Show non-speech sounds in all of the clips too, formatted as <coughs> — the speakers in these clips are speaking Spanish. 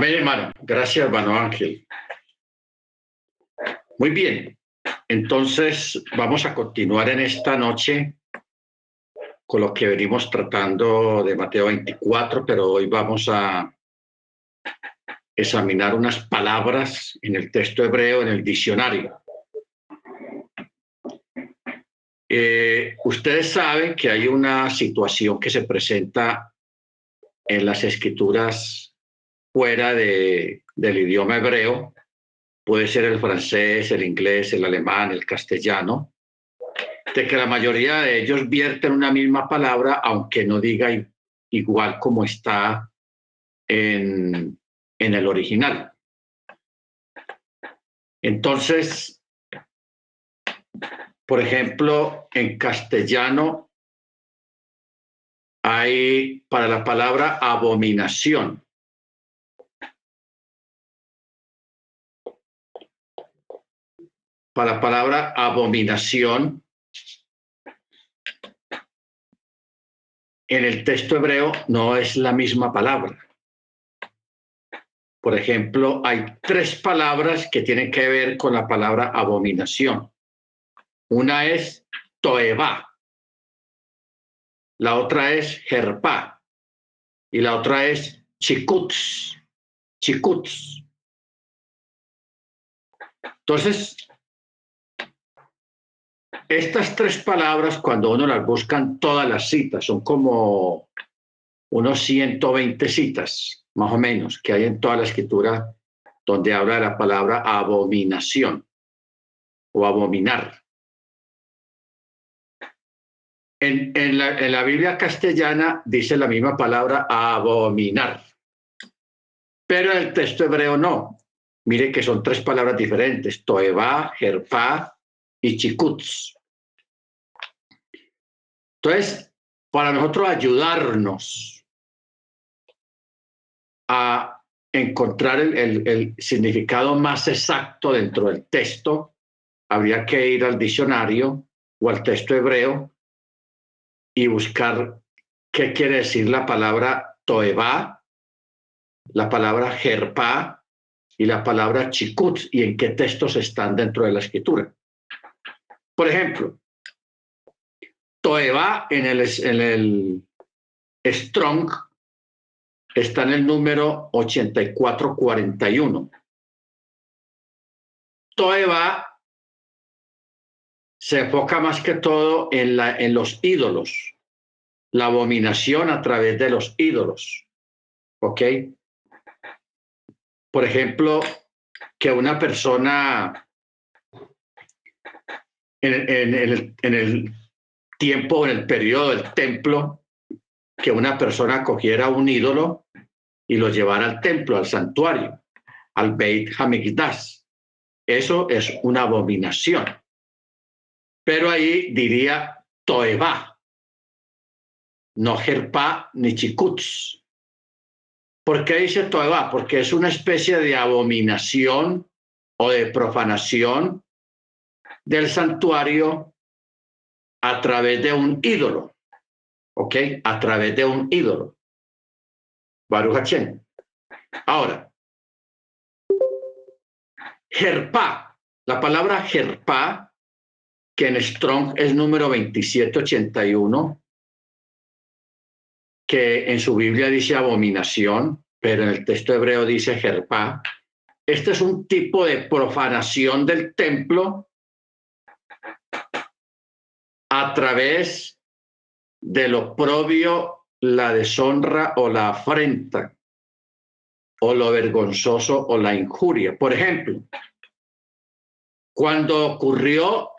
Amén, hermano. Gracias, hermano Ángel. Muy bien. Entonces, vamos a continuar en esta noche con lo que venimos tratando de Mateo 24, pero hoy vamos a examinar unas palabras en el texto hebreo, en el diccionario. Eh, ustedes saben que hay una situación que se presenta en las escrituras fuera de, del idioma hebreo, puede ser el francés, el inglés, el alemán, el castellano, de que la mayoría de ellos vierten una misma palabra, aunque no diga igual como está en, en el original. Entonces, por ejemplo, en castellano hay para la palabra abominación. Para la palabra abominación, en el texto hebreo no es la misma palabra. Por ejemplo, hay tres palabras que tienen que ver con la palabra abominación. Una es toeba, la otra es jerpa y la otra es chikuts, chikuts. Entonces, estas tres palabras, cuando uno las busca en todas las citas, son como unos 120 citas, más o menos, que hay en toda la escritura donde habla de la palabra abominación o abominar. En, la, Biblia castellana dice la misma palabra abominar, pero en el texto hebreo no. Mire que son tres palabras diferentes, toeba, jerpa y chikuts. Entonces, para nosotros ayudarnos a encontrar el significado más exacto dentro del texto, habría que ir al diccionario o al texto hebreo y buscar qué quiere decir la palabra toeba, la palabra jerpa y la palabra chikut y en qué textos están dentro de la escritura. Por ejemplo, toeba en el, en el Strong está en el número 8441. Toeba se enfoca más que todo en, la, en los ídolos, la abominación a través de los ídolos. ¿Ok? Por ejemplo, que una persona en, el, en el tiempo, en el periodo del templo, que una persona cogiera un ídolo y lo llevara al templo, al santuario, al Beit Hamikdash. Eso es una abominación pero ahí diría Toeba, no Jerpa ni Chikuts. ¿Por qué dice Toeba? Porque es una especie de abominación o de profanación del santuario a través de un ídolo. ¿Ok? A través de un ídolo. Baruch Ahora, Jerpa, la palabra Jerpa que en Strong es número 2781, que en su Biblia dice abominación, pero en el texto hebreo dice jerpa. Este es un tipo de profanación del templo a través de lo propio, la deshonra o la afrenta, o lo vergonzoso o la injuria. Por ejemplo, cuando ocurrió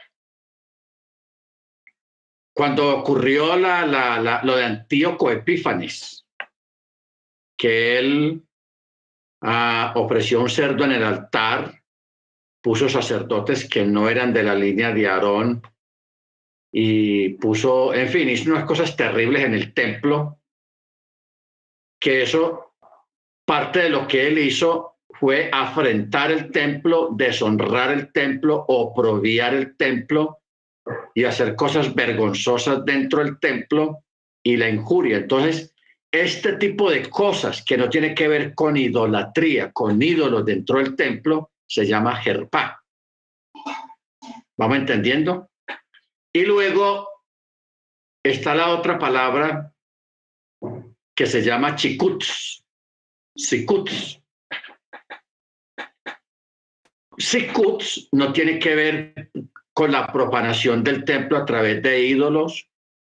cuando ocurrió lo de Antíoco Epífanes, que él ah, ofreció un cerdo en el altar, puso sacerdotes que no eran de la línea de Aarón y puso, en fin, hizo unas cosas terribles en el templo, que eso, parte de lo que él hizo fue afrentar el templo, deshonrar el templo, oprobiar el templo y hacer cosas vergonzosas dentro del templo y la injuria. Entonces, este tipo de cosas que no tiene que ver con idolatría, con ídolos dentro del templo, se llama jerpa. ¿Vamos entendiendo? Y luego está la otra palabra que se llama chikuts, sikuts. Sikuts no tiene que ver con la propanación del templo a través de ídolos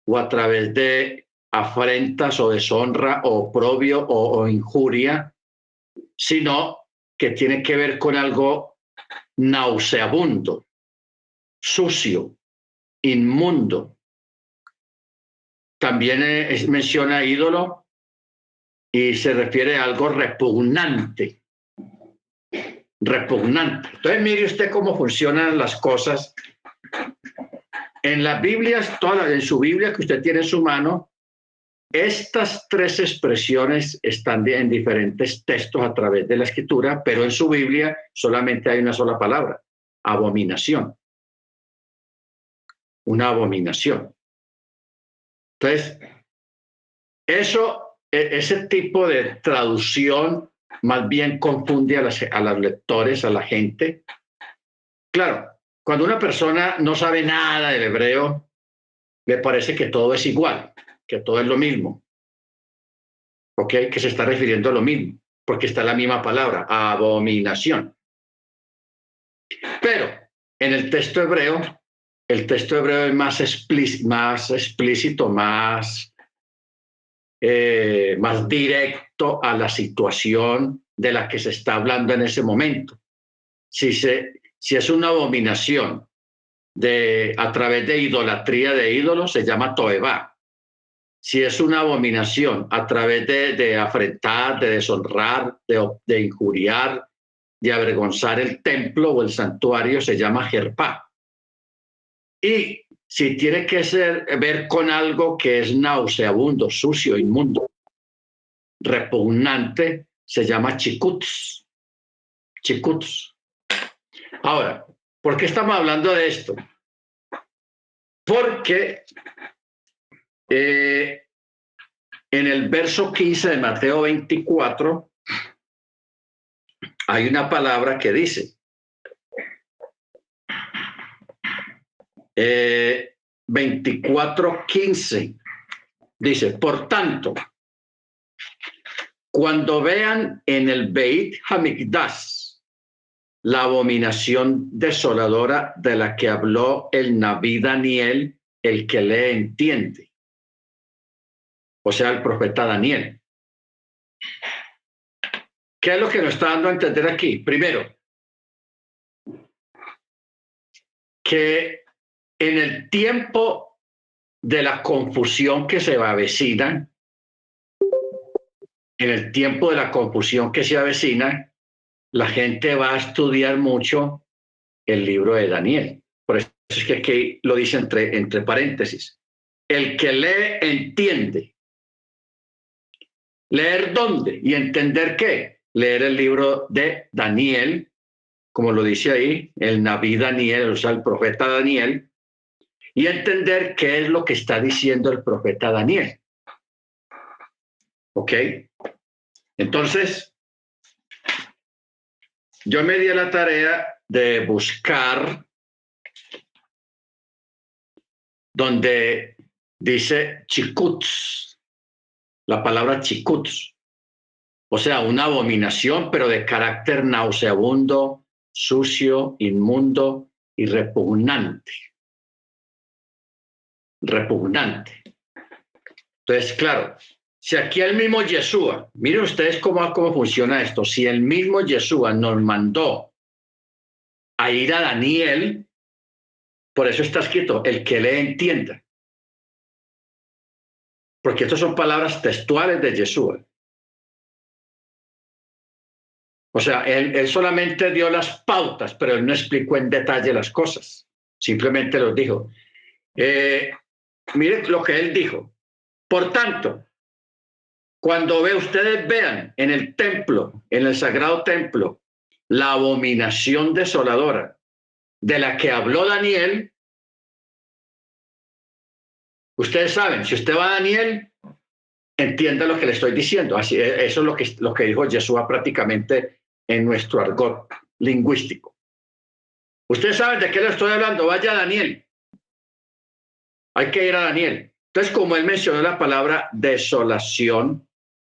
o a través de afrentas o deshonra o oprobio o, o injuria, sino que tiene que ver con algo nauseabundo, sucio, inmundo. También menciona ídolo y se refiere a algo repugnante. Repugnante. Entonces mire usted cómo funcionan las cosas. En las Biblias, todas, en su Biblia que usted tiene en su mano, estas tres expresiones están en diferentes textos a través de la escritura, pero en su Biblia solamente hay una sola palabra, abominación. Una abominación. Entonces, eso, e, ese tipo de traducción más bien confunde a, a los lectores, a la gente. Claro, cuando una persona no sabe nada del hebreo, le parece que todo es igual que todo es lo mismo. ¿Ok? Que se está refiriendo a lo mismo, porque está la misma palabra, abominación. Pero en el texto hebreo, el texto hebreo es más, explícito, eh, más directo a la situación de la que se está hablando en ese momento. Si, es una abominación de, a través de idolatría de ídolos, se llama toeba si es una abominación a través de, afrentar, de deshonrar, de, injuriar, de avergonzar el templo o el santuario, se llama jerpa. Y si tiene que ser, ver con algo que es nauseabundo, sucio, inmundo, repugnante, se llama chikuts. Chikuts. Ahora, ¿por qué estamos hablando de esto? Porque eh, en el verso 15 de Mateo 24 hay una palabra que dice, eh, 24.15, dice, por tanto, cuando vean en el Beit Hamikdash la abominación desoladora de la que habló el Naví Daniel, el que le entiende o sea, el profeta Daniel. ¿Qué es lo que nos está dando a entender aquí? Primero, que en el tiempo de la confusión que se va avecina, en el tiempo de la confusión que se avecina, la gente va a estudiar mucho el libro de Daniel. Por eso es que aquí lo dice entre, entre paréntesis. El que lee entiende. ¿Leer dónde? Y entender qué. Leer el libro de Daniel, como lo dice ahí, el Naví Daniel, o sea, el profeta Daniel, y entender qué es lo que está diciendo el profeta Daniel. ¿Ok? Entonces, yo me di la tarea de buscar donde dice chikuts, la palabra chikuts, o sea, una abominación, pero de carácter nauseabundo, sucio, inmundo y repugnante. Repugnante. Entonces, claro, si aquí el mismo Yeshua, miren ustedes cómo, cómo funciona esto, si el mismo Yeshua nos mandó a ir a Daniel, por eso está escrito, el que le entienda porque estas son palabras textuales de Yeshua. O sea, él, solamente dio las pautas, pero él no explicó en detalle las cosas. Simplemente los dijo. Eh, miren lo que él dijo. Por tanto, cuando ve, ustedes vean en el templo, en el sagrado templo, la abominación desoladora de la que habló Daniel, Ustedes saben, si usted va a Daniel, entienda lo que le estoy diciendo. Así, eso es lo que, lo que dijo Jesús prácticamente en nuestro argot lingüístico. Usted sabe de qué le estoy hablando. Vaya Daniel. Hay que ir a Daniel. Entonces, como él mencionó la palabra desolación,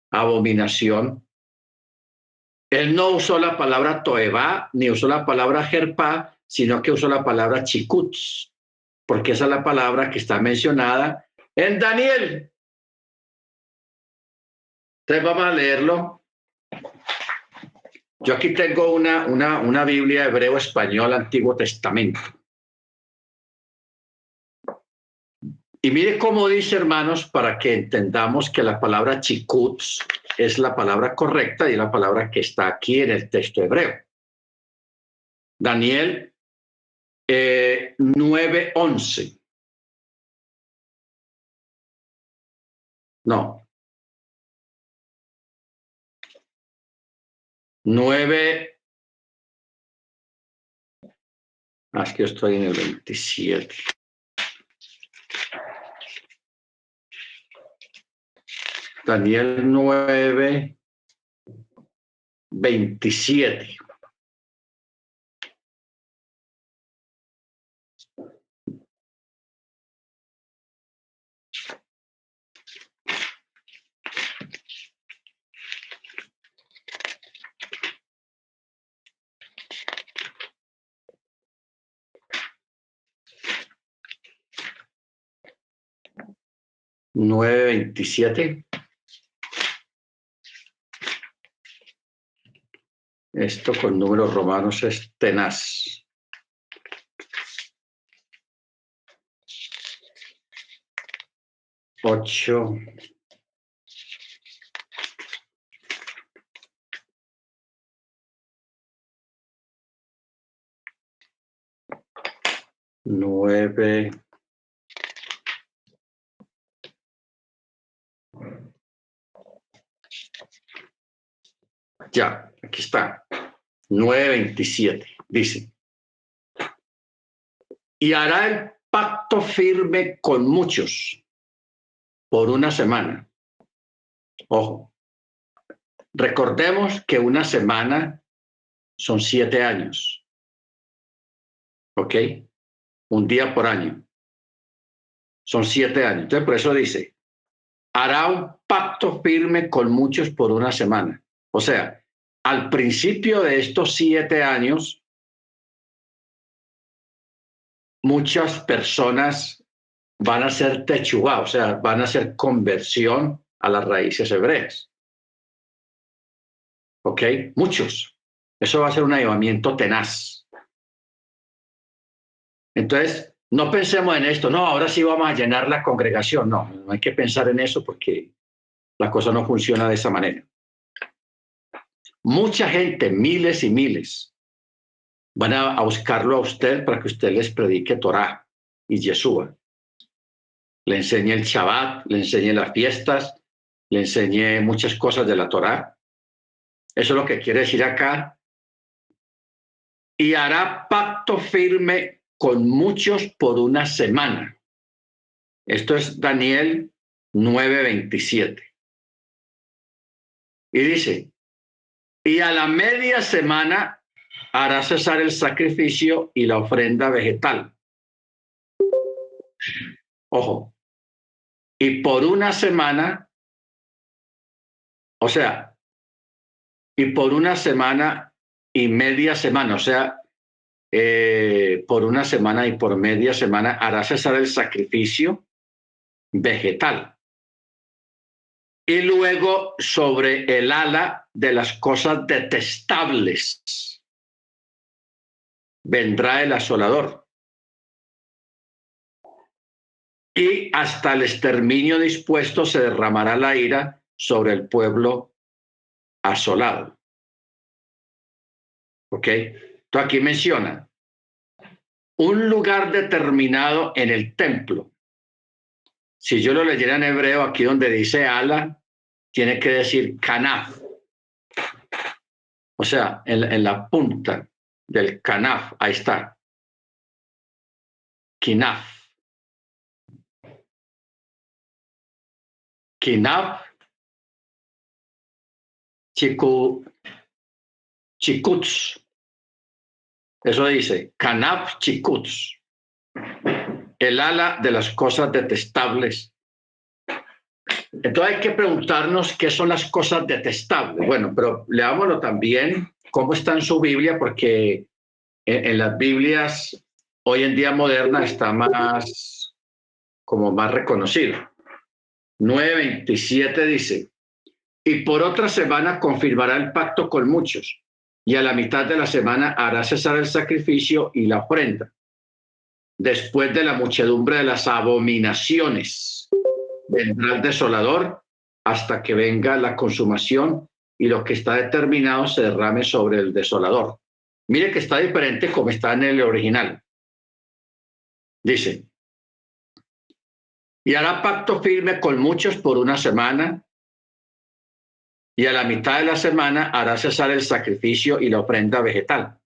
abominación, él no usó la palabra toeba ni usó la palabra jerpa, sino que usó la palabra chikuts, porque esa es la palabra que está mencionada en Daniel. Entonces vamos a leerlo. Yo aquí tengo una, una, una Biblia hebreo-español Antiguo Testamento. Y mire cómo dice, hermanos, para que entendamos que la palabra chikuts es la palabra correcta y la palabra que está aquí en el texto hebreo. Daniel eh, 9:11. No. 9. Ah, es que estoy en el 27. Daniel 9, 27. Nueve veintisiete. Esto con números romanos es tenaz. Ocho. Nueve. Ya, aquí está. 9.27. Dice. Y hará el pacto firme con muchos por una semana. Ojo. Recordemos que una semana son siete años. ¿Ok? Un día por año. Son siete años. Entonces, por eso dice, hará un pacto firme con muchos por una semana. O sea, al principio de estos siete años, muchas personas van a ser techubá, o sea, van a hacer conversión a las raíces hebreas. ¿Ok? Muchos. Eso va a ser un ayudamiento tenaz. Entonces, no pensemos en esto, no, ahora sí vamos a llenar la congregación. No, no hay que pensar en eso porque la cosa no funciona de esa manera. Mucha gente, miles y miles, van a, buscarlo a usted para que usted les predique Torah y Yeshua. Le enseñe el Shabbat, le enseñe las fiestas, le enseñe muchas cosas de la Torah. Eso es lo que quiere decir acá. Y hará pacto firme con muchos por una semana. Esto es Daniel 9:27. Y dice, y a la media semana hará cesar el sacrificio y la ofrenda vegetal. Ojo. Y por una semana, o sea, y por una semana y media semana, o sea, eh, por una semana y por media semana hará cesar el sacrificio vegetal y luego sobre el ala de las cosas detestables vendrá el asolador. Y hasta el exterminio dispuesto se derramará la ira sobre el pueblo asolado. ¿Ok? Entonces aquí menciona un lugar determinado en el templo si yo lo leyera en hebreo, aquí donde dice ala, tiene que decir kanaf. O sea, en, la punta del kanaf, ahí está. Kinaf. Kinaf chiku, chikuts. Eso dice, kanab chikuts. El ala de las cosas detestables. Entonces hay que preguntarnos qué son las cosas detestables. Bueno, pero leámoslo también cómo está en su Biblia, porque en, las Biblias hoy en día moderna está más, como más reconocido. 9.27 dice, y por otra semana confirmará el pacto con muchos, y a la mitad de la semana hará cesar el sacrificio y la ofrenda. Después de la muchedumbre de las abominaciones, vendrá el desolador hasta que venga la consumación y lo que está determinado se derrame sobre el desolador. Mire que está diferente como está en el original. Dice, y hará pacto firme con muchos por una semana, y a la mitad de la semana hará cesar el sacrificio y la ofrenda vegetal.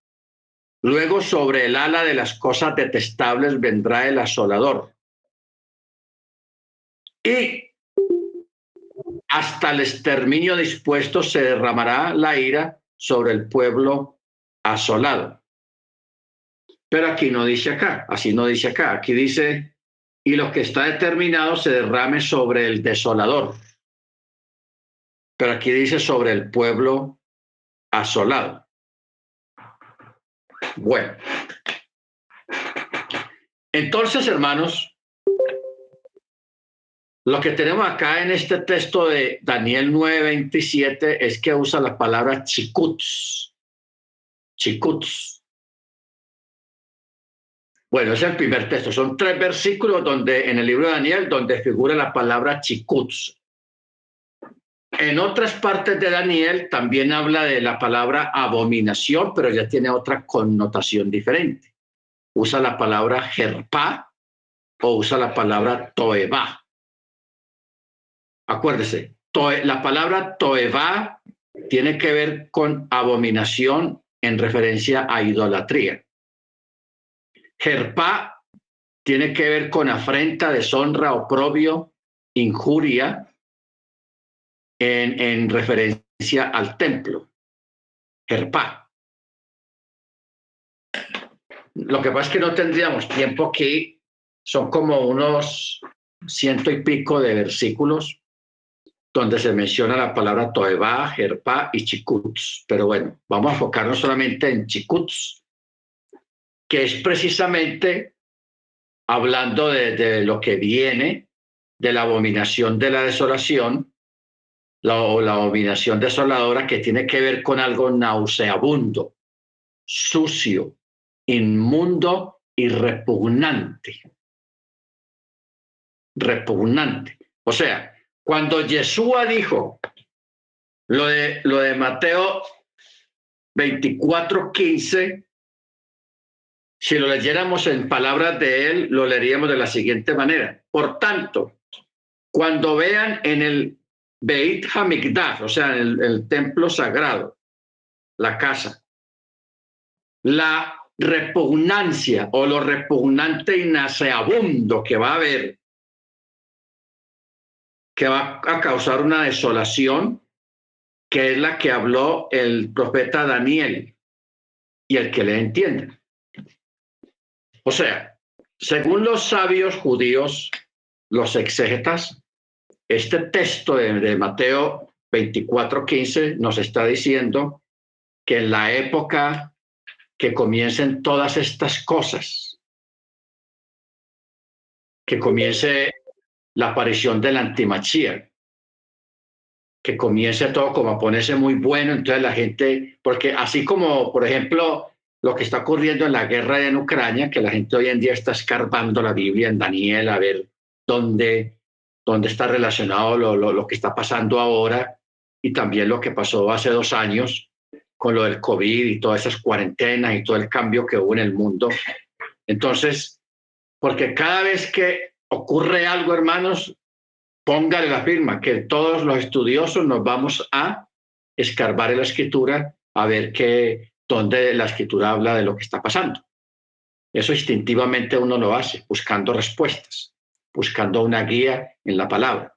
Luego sobre el ala de las cosas detestables vendrá el asolador. Y hasta el exterminio dispuesto se derramará la ira sobre el pueblo asolado. Pero aquí no dice acá, así no dice acá, aquí dice, y lo que está determinado se derrame sobre el desolador. Pero aquí dice sobre el pueblo asolado. Bueno. Entonces, hermanos, lo que tenemos acá en este texto de Daniel 9:27 es que usa la palabra chikuts. Chikuts. Bueno, es el primer texto. Son tres versículos donde en el libro de Daniel donde figura la palabra chikuts. En otras partes de Daniel también habla de la palabra abominación, pero ya tiene otra connotación diferente. Usa la palabra jerpa o usa la palabra toeba. Acuérdese, la palabra toeva tiene que ver con abominación en referencia a idolatría. Jerpa tiene que ver con afrenta, deshonra, oprobio, injuria en, en referencia al templo. Jerpa. Lo que pasa es que no tendríamos tiempo aquí, son como unos ciento y pico de versículos donde se menciona la palabra Toeba, Jerpa y Chikuts. Pero bueno, vamos a enfocarnos solamente en Chikuts, que es precisamente hablando de, lo que viene de la abominación de la desolación, la, la abominación desoladora que tiene que ver con algo nauseabundo, sucio, inmundo y repugnante. Repugnante. O sea, cuando Yeshua dijo lo de, lo de Mateo 24, 15, si lo leyéramos en palabras de él, lo leeríamos de la siguiente manera. Por tanto, cuando vean en el Beit Hamikdash, o sea, en el, templo sagrado, la casa, la repugnancia o lo repugnante y naseabundo que va a haber que va a causar una desolación, que es la que habló el profeta Daniel y el que le entiende. O sea, según los sabios judíos, los exégetas, este texto de, de Mateo 24:15 nos está diciendo que en la época que comiencen todas estas cosas, que comience la aparición del antimachía, que comience todo como a ponerse muy bueno, entonces la gente, porque así como, por ejemplo, lo que está ocurriendo en la guerra en Ucrania, que la gente hoy en día está escarbando la Biblia en Daniel a ver dónde, dónde está relacionado lo, lo, lo que está pasando ahora y también lo que pasó hace dos años con lo del COVID y todas esas cuarentenas y todo el cambio que hubo en el mundo. Entonces, porque cada vez que ocurre algo, hermanos, póngale la firma, que todos los estudiosos nos vamos a escarbar en la escritura a ver qué, dónde la escritura habla de lo que está pasando. Eso instintivamente uno lo hace, buscando respuestas, buscando una guía en la palabra.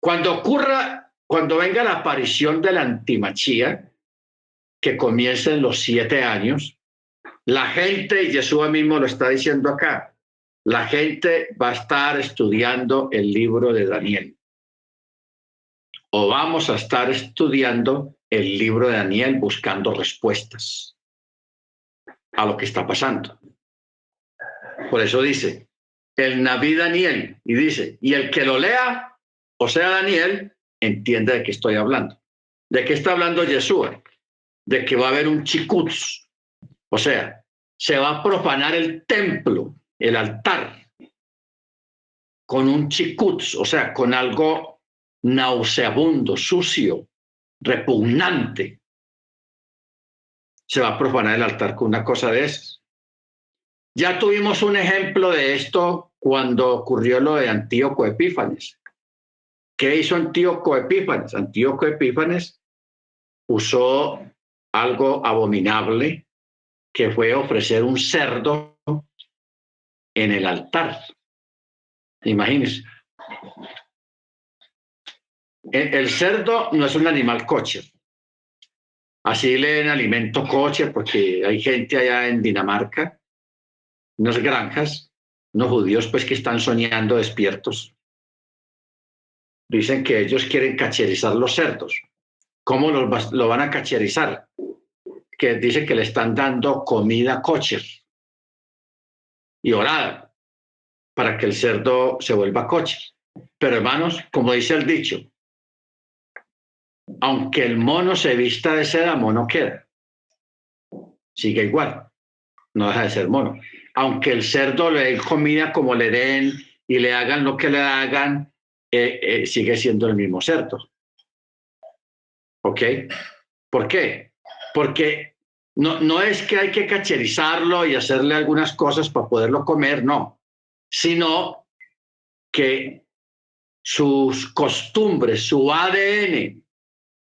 Cuando ocurra cuando venga la aparición de la antimachía, que comience en los siete años, la gente, y Jesús mismo lo está diciendo acá, la gente va a estar estudiando el libro de Daniel. O vamos a estar estudiando el libro de Daniel buscando respuestas a lo que está pasando. Por eso dice, el Naví Daniel, y dice, y el que lo lea, o sea, Daniel, entiende de qué estoy hablando. ¿De qué está hablando Yeshua? De que va a haber un chikutz, o sea, se va a profanar el templo, el altar, con un chikutz, o sea, con algo nauseabundo, sucio, repugnante. Se va a profanar el altar con una cosa de esas. Ya tuvimos un ejemplo de esto cuando ocurrió lo de Antíoco Epífanes. ¿Qué hizo Antíoco Epífanes? Antíoco Epífanes usó algo abominable que fue ofrecer un cerdo en el altar. Imagínense. El cerdo no es un animal coche. Así leen alimento coche porque hay gente allá en Dinamarca, unas granjas, unos judíos pues que están soñando despiertos dicen que ellos quieren cacherizar los cerdos. ¿Cómo lo van a cacherizar? Que dicen que le están dando comida coche y orada para que el cerdo se vuelva coche. Pero hermanos, como dice el dicho, aunque el mono se vista de seda, mono queda. Sigue igual, no deja de ser mono. Aunque el cerdo le den comida como le den y le hagan lo que le hagan, eh, eh, sigue siendo el mismo cerdo. ¿Ok? ¿Por qué? Porque no, no es que hay que cacherizarlo y hacerle algunas cosas para poderlo comer, no, sino que sus costumbres, su ADN,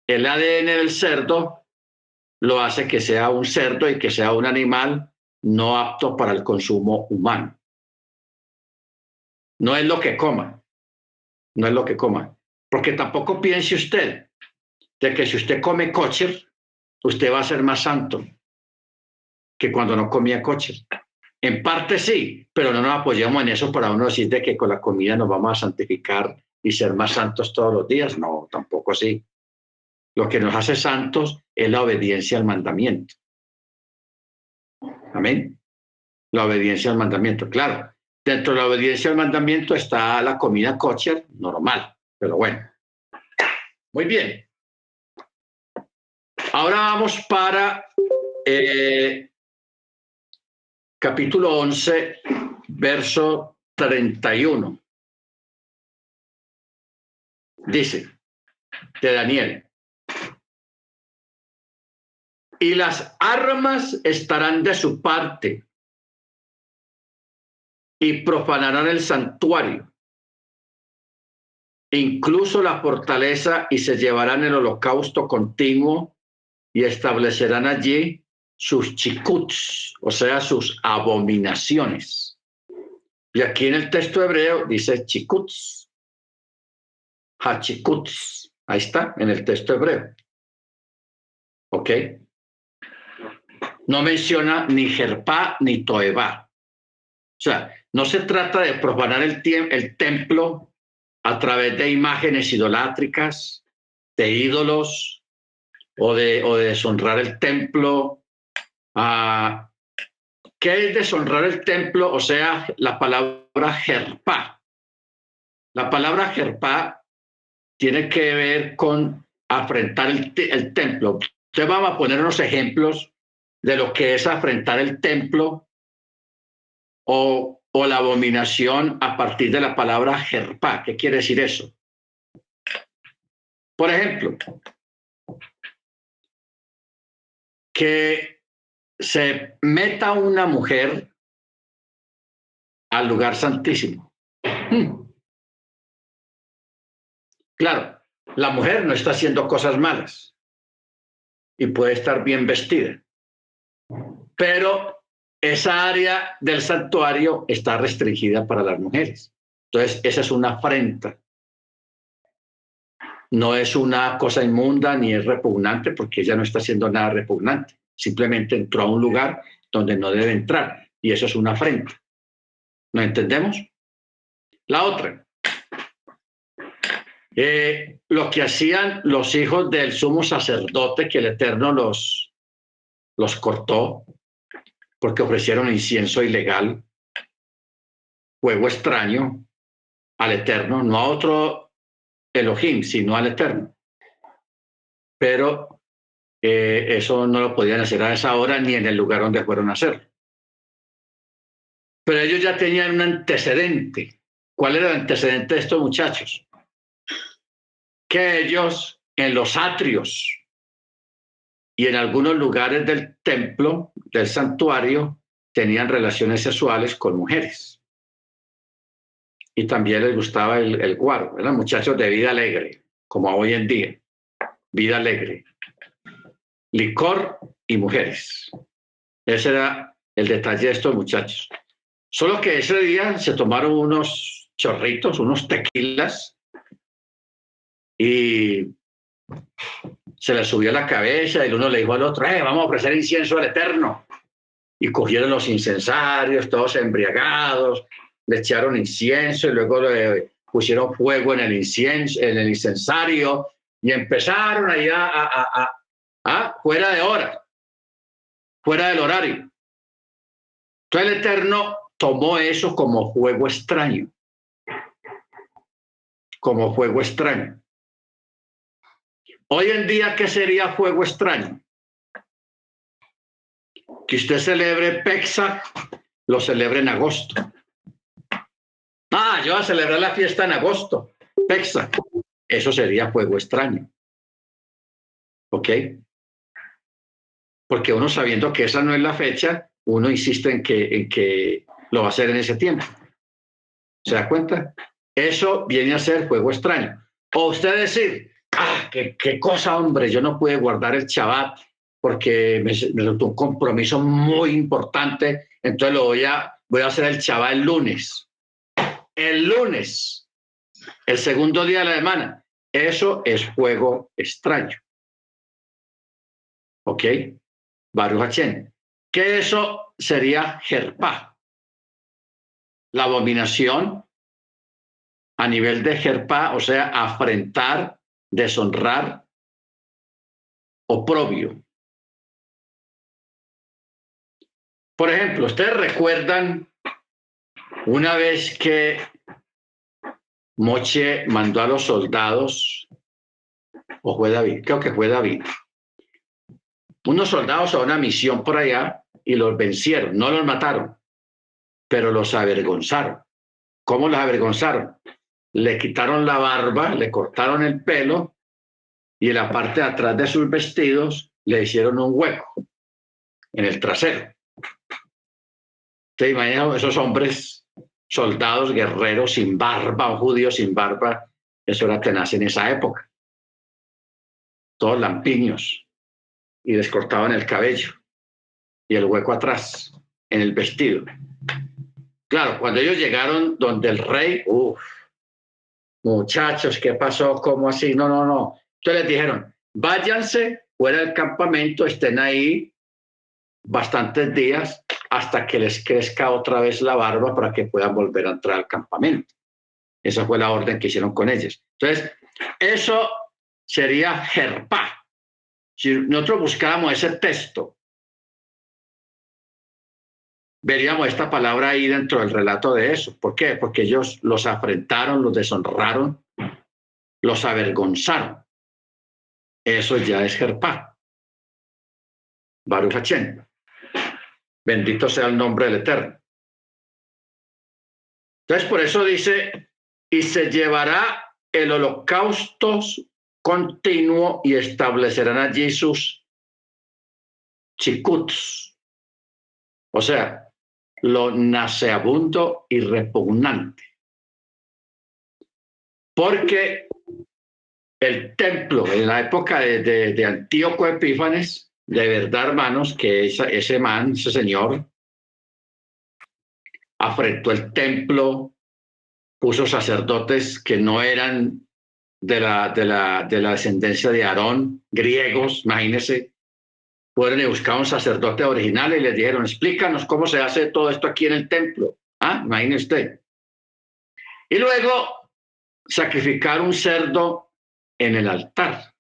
el ADN del cerdo, lo hace que sea un cerdo y que sea un animal no apto para el consumo humano. No es lo que coma, no es lo que coma. Porque tampoco piense usted de que si usted come kosher, usted va a ser más santo que cuando no comía kosher. En parte sí, pero no nos apoyamos en eso para uno decir de que con la comida nos vamos a santificar y ser más santos todos los días. No, tampoco sí. Lo que nos hace santos es la obediencia al mandamiento. Amén. La obediencia al mandamiento, claro. Dentro de la obediencia al mandamiento está la comida kosher normal, pero bueno. Muy bien. Ahora vamos para eh, capítulo 11, verso 31. Dice de Daniel. Y las armas estarán de su parte y profanarán el santuario, incluso la fortaleza, y se llevarán el holocausto continuo y establecerán allí sus chikuts, o sea, sus abominaciones. Y aquí en el texto hebreo dice chikuts, hachikuts, ahí está, en el texto hebreo. ¿Ok? No menciona ni jerpa ni toeba. O sea, no se trata de profanar el, el templo a través de imágenes idolátricas, de ídolos, o de, o deshonrar el templo. Ah, ¿Qué es deshonrar el templo? O sea, la palabra jerpa. La palabra jerpa tiene que ver con afrentar el, el templo. Entonces vamos a poner unos ejemplos de lo que es afrentar el templo o o la abominación a partir de la palabra jerpa. ¿Qué quiere decir eso? Por ejemplo, que se meta una mujer al lugar santísimo. Hmm. Claro, la mujer no está haciendo cosas malas y puede estar bien vestida, pero esa área del santuario está restringida para las mujeres. Entonces, esa es una afrenta. no es una cosa inmunda ni es repugnante porque ella no está haciendo nada repugnante. Simplemente entró a un lugar donde no debe entrar y eso es una afrenta. ¿No entendemos? La otra. Eh, lo que hacían los hijos del sumo sacerdote que el Eterno los, los cortó porque ofrecieron incienso ilegal, fuego extraño al Eterno, no a otro Elohim, sino al Eterno. Pero eso no lo podían hacer a esa hora ni en el lugar donde fueron a hacer. Pero ellos ya tenían un antecedente. ¿Cuál era el antecedente de estos muchachos? Que ellos en los atrios y en algunos lugares del templo, del santuario, tenían relaciones sexuales con mujeres y también les gustaba el, el guaro. Eran muchachos de vida alegre, como hoy en día. Vida alegre. Licor y mujeres. Ese era el detalle de estos muchachos. Solo que ese día se tomaron unos chorritos, unos tequilas, y se les subió la cabeza el uno le dijo al otro, eh, vamos a ofrecer incienso al Eterno. Y cogieron los incensarios, todos embriagados, le echaron incienso y luego le pusieron fuego en el incienso, en el incensario y empezaron allá a, a, fuera de hora, fuera del horario. Entonces el Eterno tomó eso como fuego extraño, como fuego extraño. Hoy en día, ¿qué sería fuego extraño? Que usted celebre Pesach, lo celebre en agosto. Ah, yo a celebrar la fiesta en agosto, Pexa. Eso sería fuego extraño. ¿Ok? Porque uno sabiendo que esa no es la fecha, uno insiste en que, en que lo va a hacer en ese tiempo. ¿Se da cuenta? Eso viene a ser fuego extraño. O usted decir, ah, qué, qué cosa, hombre, yo no pude guardar el Shabbat porque me, me un compromiso muy importante, entonces lo voy a, voy a hacer el Shabbat el lunes el lunes, el segundo día de la semana. Eso es fuego extraño. ¿Ok? Baruch Que eso sería Jerpa. La abominación a nivel de Jerpa, o sea, afrentar, deshonrar, oprobio. Por ejemplo, ustedes recuerdan una vez que Moche mandó a los soldados, o fue David, creo que fue David, unos soldados a una misión por allá y los vencieron, no los mataron, pero los avergonzaron. ¿Cómo los avergonzaron? Le quitaron la barba, le cortaron el pelo y en la parte de atrás de sus vestidos le hicieron un hueco en el trasero. ¿Te imaginas esos hombres soldados, guerreros sin barba o judíos sin barba, eso era tenaz en esa época. Todos lampiños y les cortaban el cabello y el hueco atrás en el vestido. Claro, cuando ellos llegaron donde el rey, uff, muchachos, ¿qué pasó? ¿Cómo así? No, no, no. Entonces les dijeron, váyanse fuera del campamento, estén ahí bastantes días hasta que les crezca otra vez la barba para que puedan volver a entrar al campamento. Esa fue la orden que hicieron con ellos. Entonces, eso sería jerpa. Si nosotros buscáramos ese texto, veríamos esta palabra ahí dentro del relato de eso. ¿Por qué? Porque ellos los afrentaron, los deshonraron, los avergonzaron. Eso ya es jerpa. Baruch Bendito sea el nombre del Eterno. Entonces, por eso dice, y se llevará el holocausto continuo y establecerán allí sus chicuts. O sea, lo naceabundo y repugnante. Porque el templo en la época de, de, Antíoco Epífanes de verdad, hermanos, que ese man, ese señor, afrentó el templo, puso sacerdotes que no eran de la, de la, de la descendencia de Aarón, griegos, imagínense, fueron y buscaron un sacerdote original y le dijeron, explícanos cómo se hace todo esto aquí en el templo. Ah, imagínese usted. Y luego sacrificar un cerdo en el altar.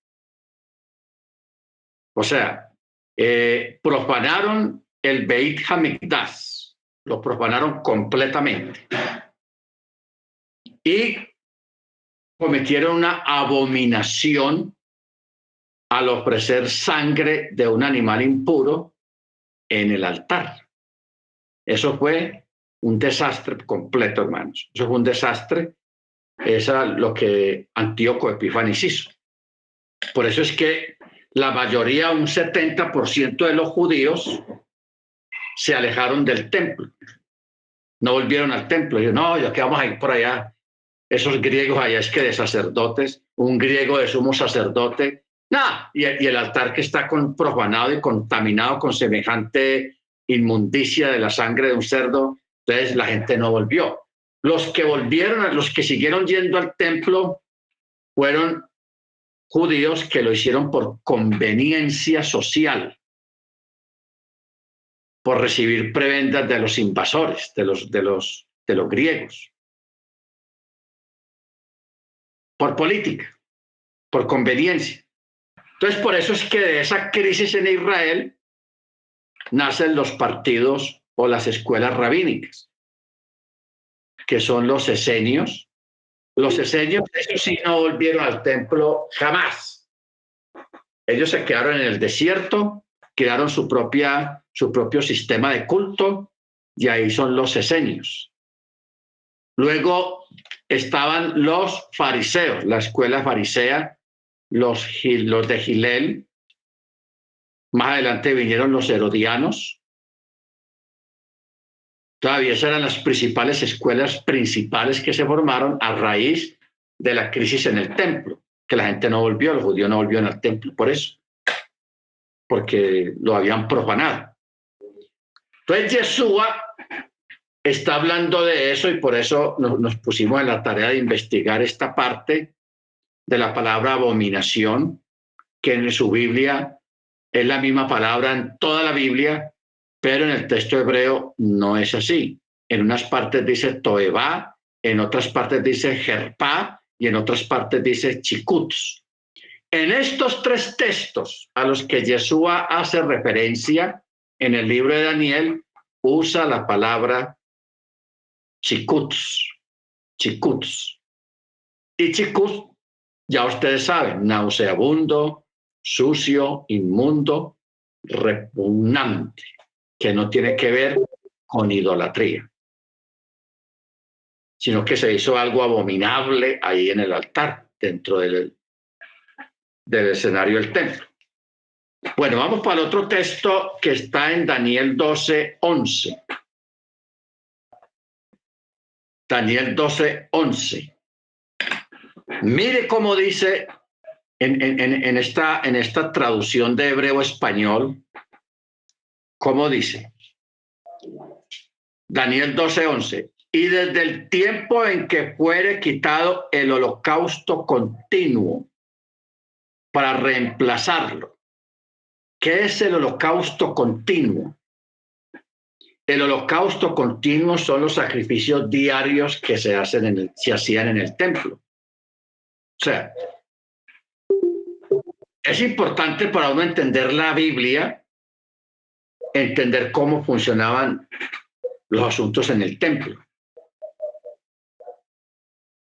O sea, eh, profanaron el Beit Hamikdash, lo profanaron completamente. Y cometieron una abominación al ofrecer sangre de un animal impuro en el altar. Eso fue un desastre completo, hermanos. Eso fue un desastre. Es lo que Antíoco Epifanes hizo. Por eso es que la mayoría, un 70% de los judíos, se alejaron del templo. No volvieron al templo. Y no, ya que vamos a ir por allá. Esos griegos allá es que de sacerdotes, un griego de sumo sacerdote, nada. Y, el altar que está con, profanado y contaminado con semejante inmundicia de la sangre de un cerdo, entonces la gente no volvió. Los que volvieron, los que siguieron yendo al templo, fueron judíos que lo hicieron por conveniencia social, por recibir prebendas de los invasores, de los, de los, de los griegos, por política, por conveniencia. Entonces, por eso es que de esa crisis en Israel nacen los partidos o las escuelas rabínicas, que son los esenios. Los esenios, ellos sí no volvieron al templo jamás. Ellos se quedaron en el desierto, crearon su, propia, su propio sistema de culto y ahí son los esenios. Luego estaban los fariseos, la escuela farisea, los, los de Gilel. Más adelante vinieron los herodianos, Todavía esas eran las principales escuelas principales que se formaron a raíz de la crisis en el templo, que la gente no volvió, los judíos no volvieron al templo por eso, porque lo habían profanado. Entonces Yeshua está hablando de eso y por eso nos, pusimos en la tarea de investigar esta parte de la palabra abominación, que en su Biblia es la misma palabra en toda la Biblia, pero en el texto hebreo no es así. En unas partes dice Toeba, en otras partes dice Jerpa y en otras partes dice Chikuts. En estos tres textos a los que Yeshua hace referencia en el libro de Daniel, usa la palabra chikuts, chikuts. Y chikuts, ya ustedes saben, nauseabundo, sucio, inmundo, repugnante que no tiene que ver con idolatría, sino que se hizo algo abominable ahí en el altar, dentro del, del escenario del templo. Bueno, vamos para otro texto que está en Daniel 12, 11. Daniel 12, 11. Mire cómo dice en, en, esta, en esta traducción de hebreo español, como dice Daniel 12:11, y desde el tiempo en que fuere quitado el holocausto continuo para reemplazarlo. ¿Qué es el holocausto continuo? El holocausto continuo son los sacrificios diarios que se, hacen en el, se hacían en el templo. O sea, es importante para uno entender la Biblia entender cómo funcionaban los asuntos en el templo.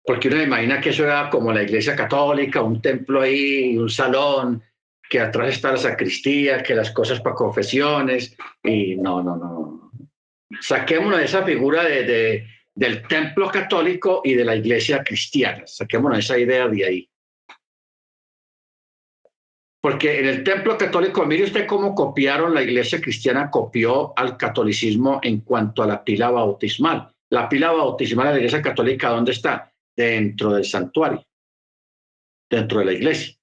Porque uno imagina que eso era como la iglesia católica, un templo ahí, un salón, que atrás está la sacristía, que las cosas para confesiones, y no, no, no. Saquémonos de esa figura de, del templo católico y de la iglesia cristiana, saquémonos esa idea de ahí. Porque en el templo católico, mire usted cómo copiaron, la iglesia cristiana copió al catolicismo en cuanto a la pila bautismal. La pila bautismal de la iglesia católica, ¿dónde está? Dentro del santuario, dentro de la iglesia.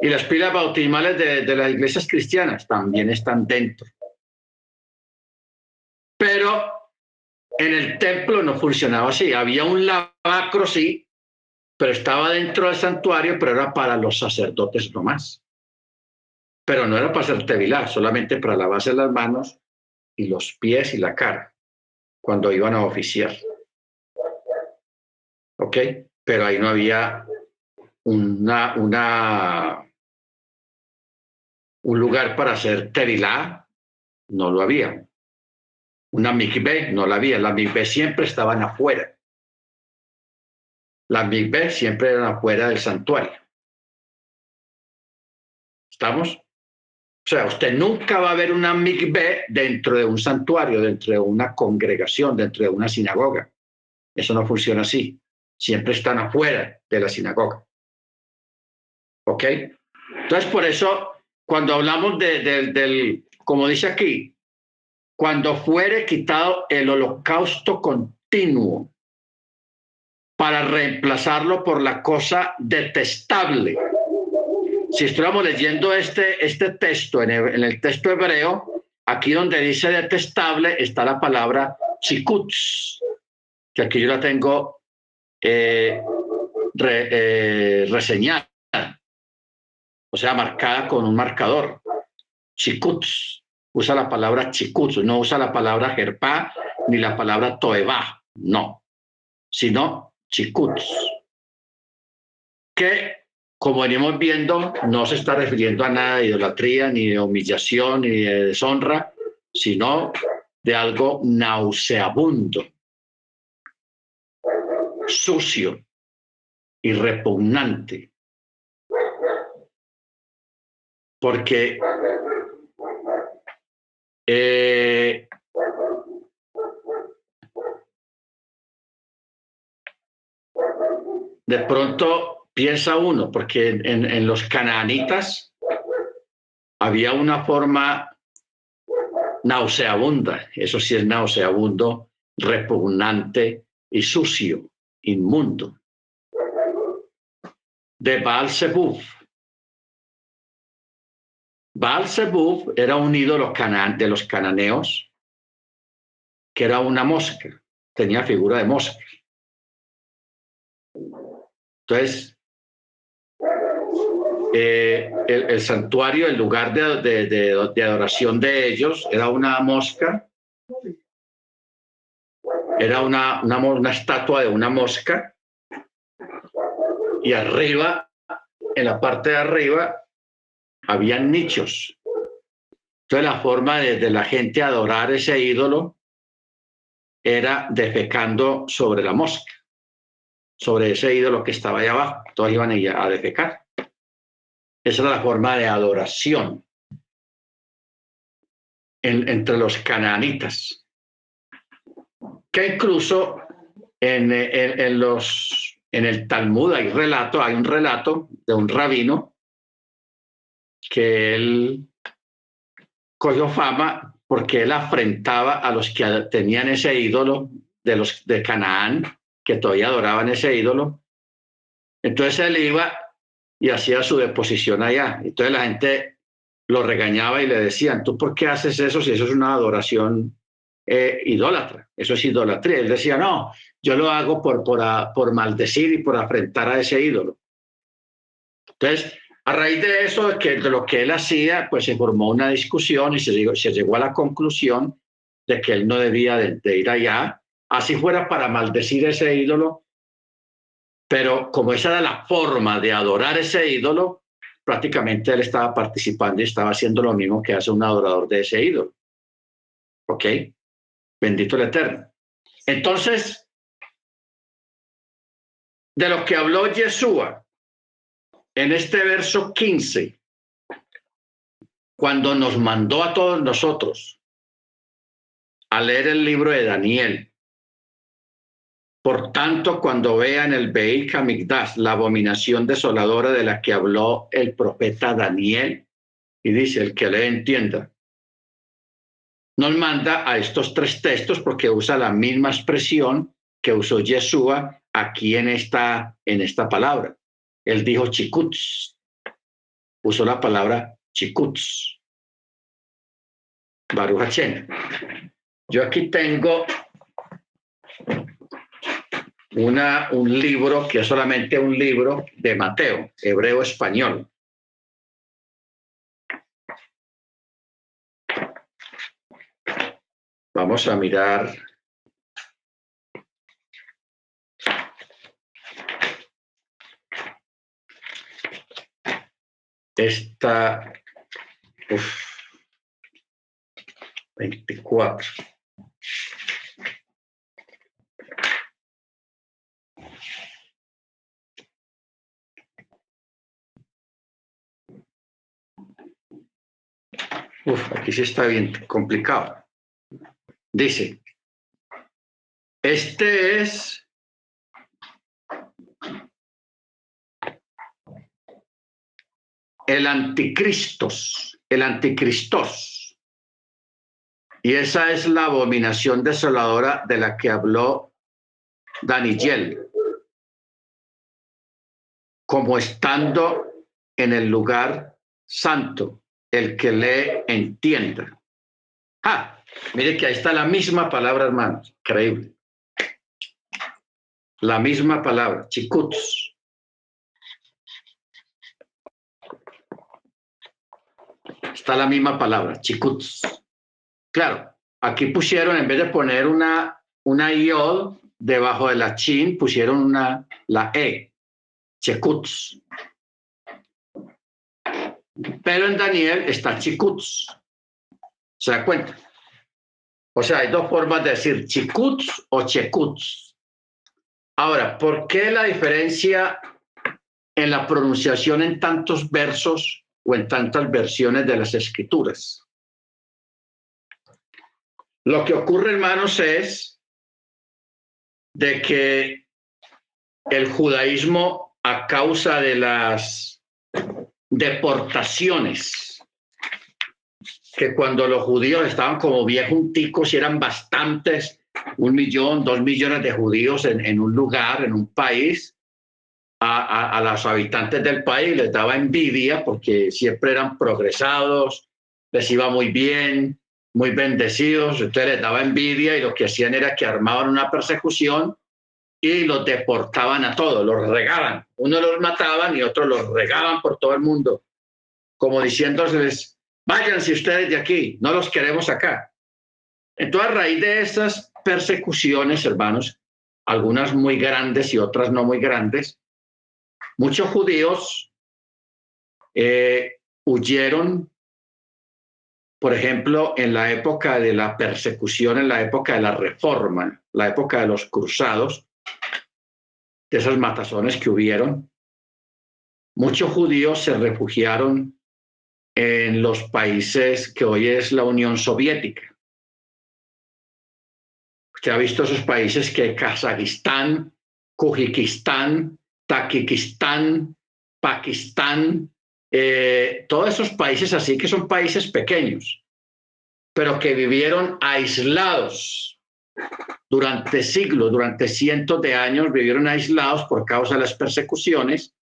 Y las pilas bautismales de las iglesias cristianas también están dentro. Pero en el templo no funcionaba así. Había un lavacro, sí, pero estaba dentro del santuario, pero era para los sacerdotes nomás. Pero no era para hacer tevilá, solamente para lavarse las manos y los pies y la cara cuando iban a oficiar. ¿Ok? Pero ahí no había una, un lugar para hacer tevilá, no lo había. Una mikveh no la había. Las mikveh siempre estaban afuera. Las mikveh siempre eran afuera del santuario. ¿Estamos? O sea, usted nunca va a ver una mikveh dentro de un santuario, dentro de una congregación, dentro de una sinagoga. Eso no funciona así. Siempre están afuera de la sinagoga. ¿Ok? Entonces, por eso, cuando hablamos de, del, como dice aquí, cuando fuere quitado el holocausto continuo para reemplazarlo por la cosa detestable. Si estuviéramos leyendo este, este texto en el, texto hebreo, aquí donde dice detestable está la palabra chikuts, que aquí yo la tengo eh, eh, reseñada, o sea, marcada con un marcador. Chikuts usa la palabra chikutsu, no usa la palabra jerpa ni la palabra toeba, no, sino chikuts, que como venimos viendo no se está refiriendo a nada de idolatría, ni de humillación, ni de deshonra, sino de algo nauseabundo, sucio y repugnante. Porque eh, de pronto piensa uno, porque en, los cananitas había una forma nauseabunda, eso sí es nauseabundo, repugnante y sucio, inmundo. De Baal Baal era un ídolo de los cananeos, que era una mosca, tenía figura de mosca. Entonces, eh, el, santuario, el lugar de, adoración de ellos, era una mosca, era una, una, una estatua de una mosca, y arriba, en la parte de arriba, habían nichos. Entonces la forma de, la gente adorar ese ídolo era defecando sobre la mosca, sobre ese ídolo que estaba ahí abajo. Todos iban a defecar. Esa era la forma de adoración entre los cananitas. Que incluso en, en, los, en el Talmud hay relato, hay un relato de un rabino que él cogió fama porque él afrentaba a los que tenían ese ídolo de los de Canaán, que todavía adoraban ese ídolo. Entonces él iba y hacía su deposición allá. Entonces la gente lo regañaba y le decían, ¿tú por qué haces eso si eso es una adoración eh, idólatra? Eso es idolatría. Él decía, no, yo lo hago por, por, por maldecir y por afrentar a ese ídolo. Entonces, a raíz de eso, de lo que él hacía, pues se formó una discusión y se llegó, a la conclusión de que él no debía de, ir allá, así fuera para maldecir ese ídolo, pero como esa era la forma de adorar ese ídolo, prácticamente él estaba participando y estaba haciendo lo mismo que hace un adorador de ese ídolo. ¿Ok? Bendito el Eterno. Entonces, de lo que habló Yeshua, en este verso 15, cuando nos mandó a todos nosotros a leer el libro de Daniel. Por tanto, cuando vean el Beit Hamikdash, la abominación desoladora de la que habló el profeta Daniel, y dice el que le entienda, nos manda a estos tres textos porque usa la misma expresión que usó Yeshua aquí en esta, en esta palabra. Él dijo chikuts, usó la palabra chikuts. Baruch Yo aquí tengo una, un libro que es solamente un libro de Mateo, hebreo español. Vamos a mirar esta uf, 24. Uf, aquí sí está bien complicado. Dice, este es el anticristos, el anticristos. Y esa es la abominación desoladora de la que habló Daniel, como estando en el lugar santo, el que le entienda. Ah, Mire que ahí está la misma palabra, hermanos. Increíble. La misma palabra, chicuts. Está la misma palabra, chicuts. Claro, aquí pusieron, en vez de poner una, una iod debajo de la chin, pusieron una, la e, chicuts. Pero en Daniel está chicuts. ¿Se da cuenta? O sea, hay dos formas de decir chikuts o chekuts. Ahora, ¿por qué la diferencia en la pronunciación en tantos versos o en tantas versiones de las escrituras? Lo que ocurre, hermanos, es de que el judaísmo, a causa de las deportaciones que cuando los judíos estaban como bien junticos y eran bastantes, un millón, dos millones de judíos en, un lugar, en un país, a, a, los habitantes del país les daba envidia porque siempre eran progresados, les iba muy bien, muy bendecidos, entonces les daba envidia y lo que hacían era que armaban una persecución y los deportaban a todos, los regaban. Uno los mataban y otros los regaban por todo el mundo, como diciéndoles, váyanse ustedes de aquí, no los queremos acá. Entonces, a raíz de estas persecuciones, hermanos, algunas muy grandes y otras no muy grandes, muchos judíos eh, huyeron, por ejemplo, en la época de la persecución, en la época de la reforma, la época de los cruzados, de esas matazones que hubieron, muchos judíos se refugiaron en los países que hoy es la Unión Soviética. Usted ha visto esos países que Kazajistán, Kujikistán, Takikistán, Pakistán, eh, todos esos países así que son países pequeños, pero que vivieron aislados durante siglos, durante cientos de años, vivieron aislados por causa de las persecuciones.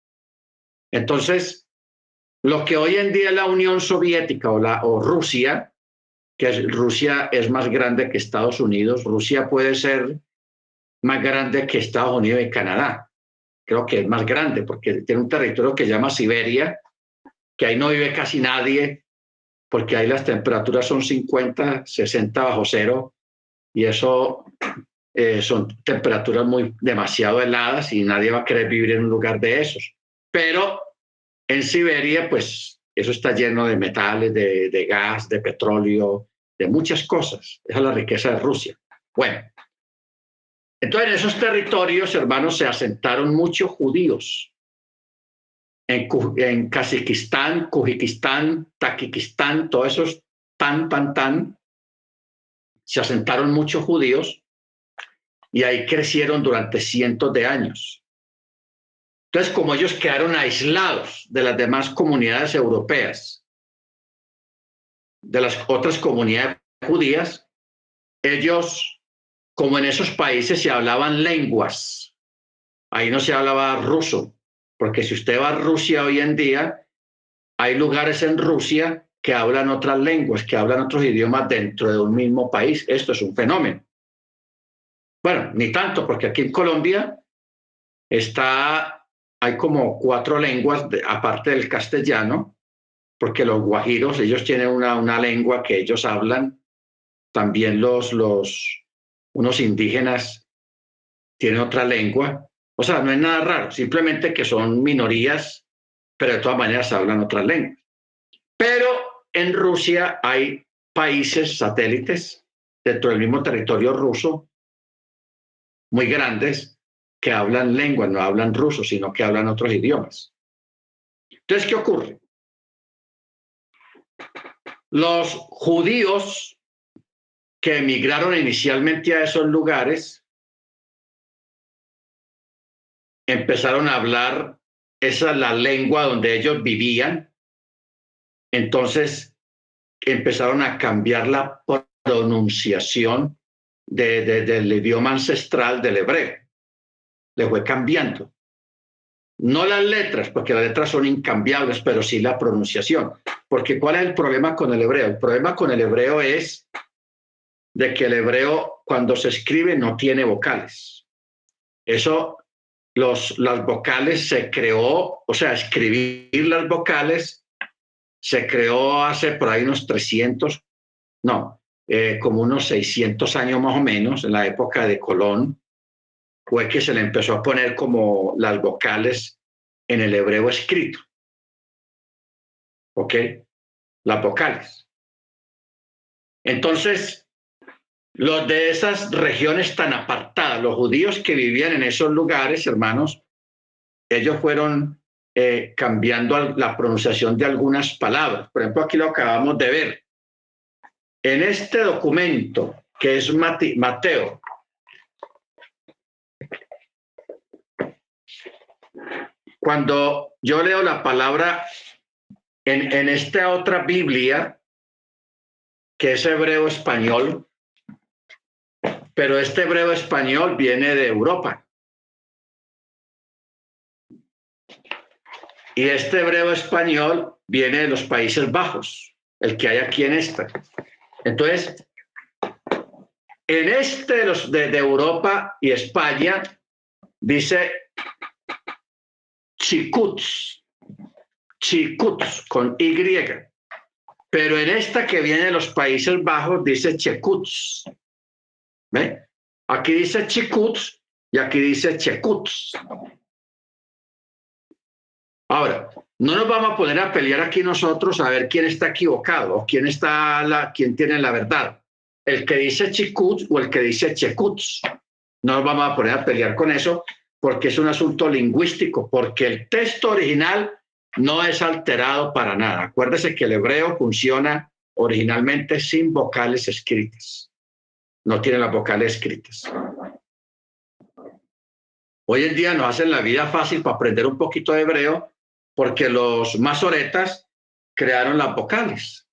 Entonces, lo que hoy en día es la Unión Soviética o, la, o Rusia, que Rusia es más grande que Estados Unidos, Rusia puede ser más grande que Estados Unidos y Canadá. Creo que es más grande porque tiene un territorio que se llama Siberia, que ahí no vive casi nadie, porque ahí las temperaturas son 50, 60 bajo cero, y eso eh, son temperaturas muy demasiado heladas y nadie va a querer vivir en un lugar de esos. Pero en Siberia, pues eso está lleno de metales, de, gas, de petróleo, de muchas cosas. Esa es la riqueza de Rusia. Bueno, entonces en esos territorios, hermanos, se asentaron muchos judíos. En, en Kazajistán, Kujikistán, Takikistán, todos esos tan, tan, tan, se asentaron muchos judíos y ahí crecieron durante cientos de años. Entonces, como ellos quedaron aislados de las demás comunidades europeas, de las otras comunidades judías, ellos, como en esos países se hablaban lenguas, ahí no se hablaba ruso, porque si usted va a Rusia hoy en día, hay lugares en Rusia que hablan otras lenguas, que hablan otros idiomas dentro de un mismo país. Esto es un fenómeno. Bueno, ni tanto, porque aquí en Colombia está, hay como cuatro lenguas, aparte del castellano, porque los guajiros, ellos tienen una, una lengua que ellos hablan, también los, los, unos indígenas tienen otra lengua, o sea, no es nada raro, simplemente que son minorías, pero de todas maneras hablan otras lenguas. Pero en Rusia hay países satélites dentro del mismo territorio ruso, muy grandes, que hablan lenguas, no hablan ruso, sino que hablan otros idiomas. Entonces, ¿qué ocurre? Los judíos que emigraron inicialmente a esos lugares empezaron a hablar, esa es la lengua donde ellos vivían, entonces empezaron a cambiar la pronunciación del idioma ancestral del hebreo. Le fue cambiando. No las letras, porque las letras son incambiables, pero sí la pronunciación. Porque ¿cuál es el problema con el hebreo? El problema con el hebreo es de que el hebreo cuando se escribe no tiene vocales. Eso, los, las vocales se creó, o sea, escribir las vocales se creó hace por ahí unos 300, no, eh, como unos 600 años más o menos, en la época de Colón, fue que se le empezó a poner como las vocales en el hebreo escrito. ¿Ok? Las vocales. Entonces, los de esas regiones tan apartadas, los judíos que vivían en esos lugares, hermanos, ellos fueron eh, cambiando la pronunciación de algunas palabras. Por ejemplo, aquí lo acabamos de ver. En este documento, que es Mateo, cuando yo leo la palabra en, en esta otra Biblia, que es hebreo español, pero este hebreo español viene de Europa. Y este hebreo español viene de los Países Bajos, el que hay aquí en esta. Entonces, en este de, de, Europa y España dice chicuts, chicuts con Y. Pero en esta que viene de los Países Bajos dice checuts. ¿Ve? Aquí dice chicuts y aquí dice checuts. Ahora, no nos vamos a poner a pelear aquí nosotros a ver quién está equivocado quién, está la, quién tiene la verdad. El que dice chikuts o el que dice chekuts. No nos vamos a poner a pelear con eso porque es un asunto lingüístico, porque el texto original no es alterado para nada. Acuérdese que el hebreo funciona originalmente sin vocales escritas. No tiene las vocales escritas. Hoy en día nos hacen la vida fácil para aprender un poquito de hebreo porque los masoretas crearon las vocales.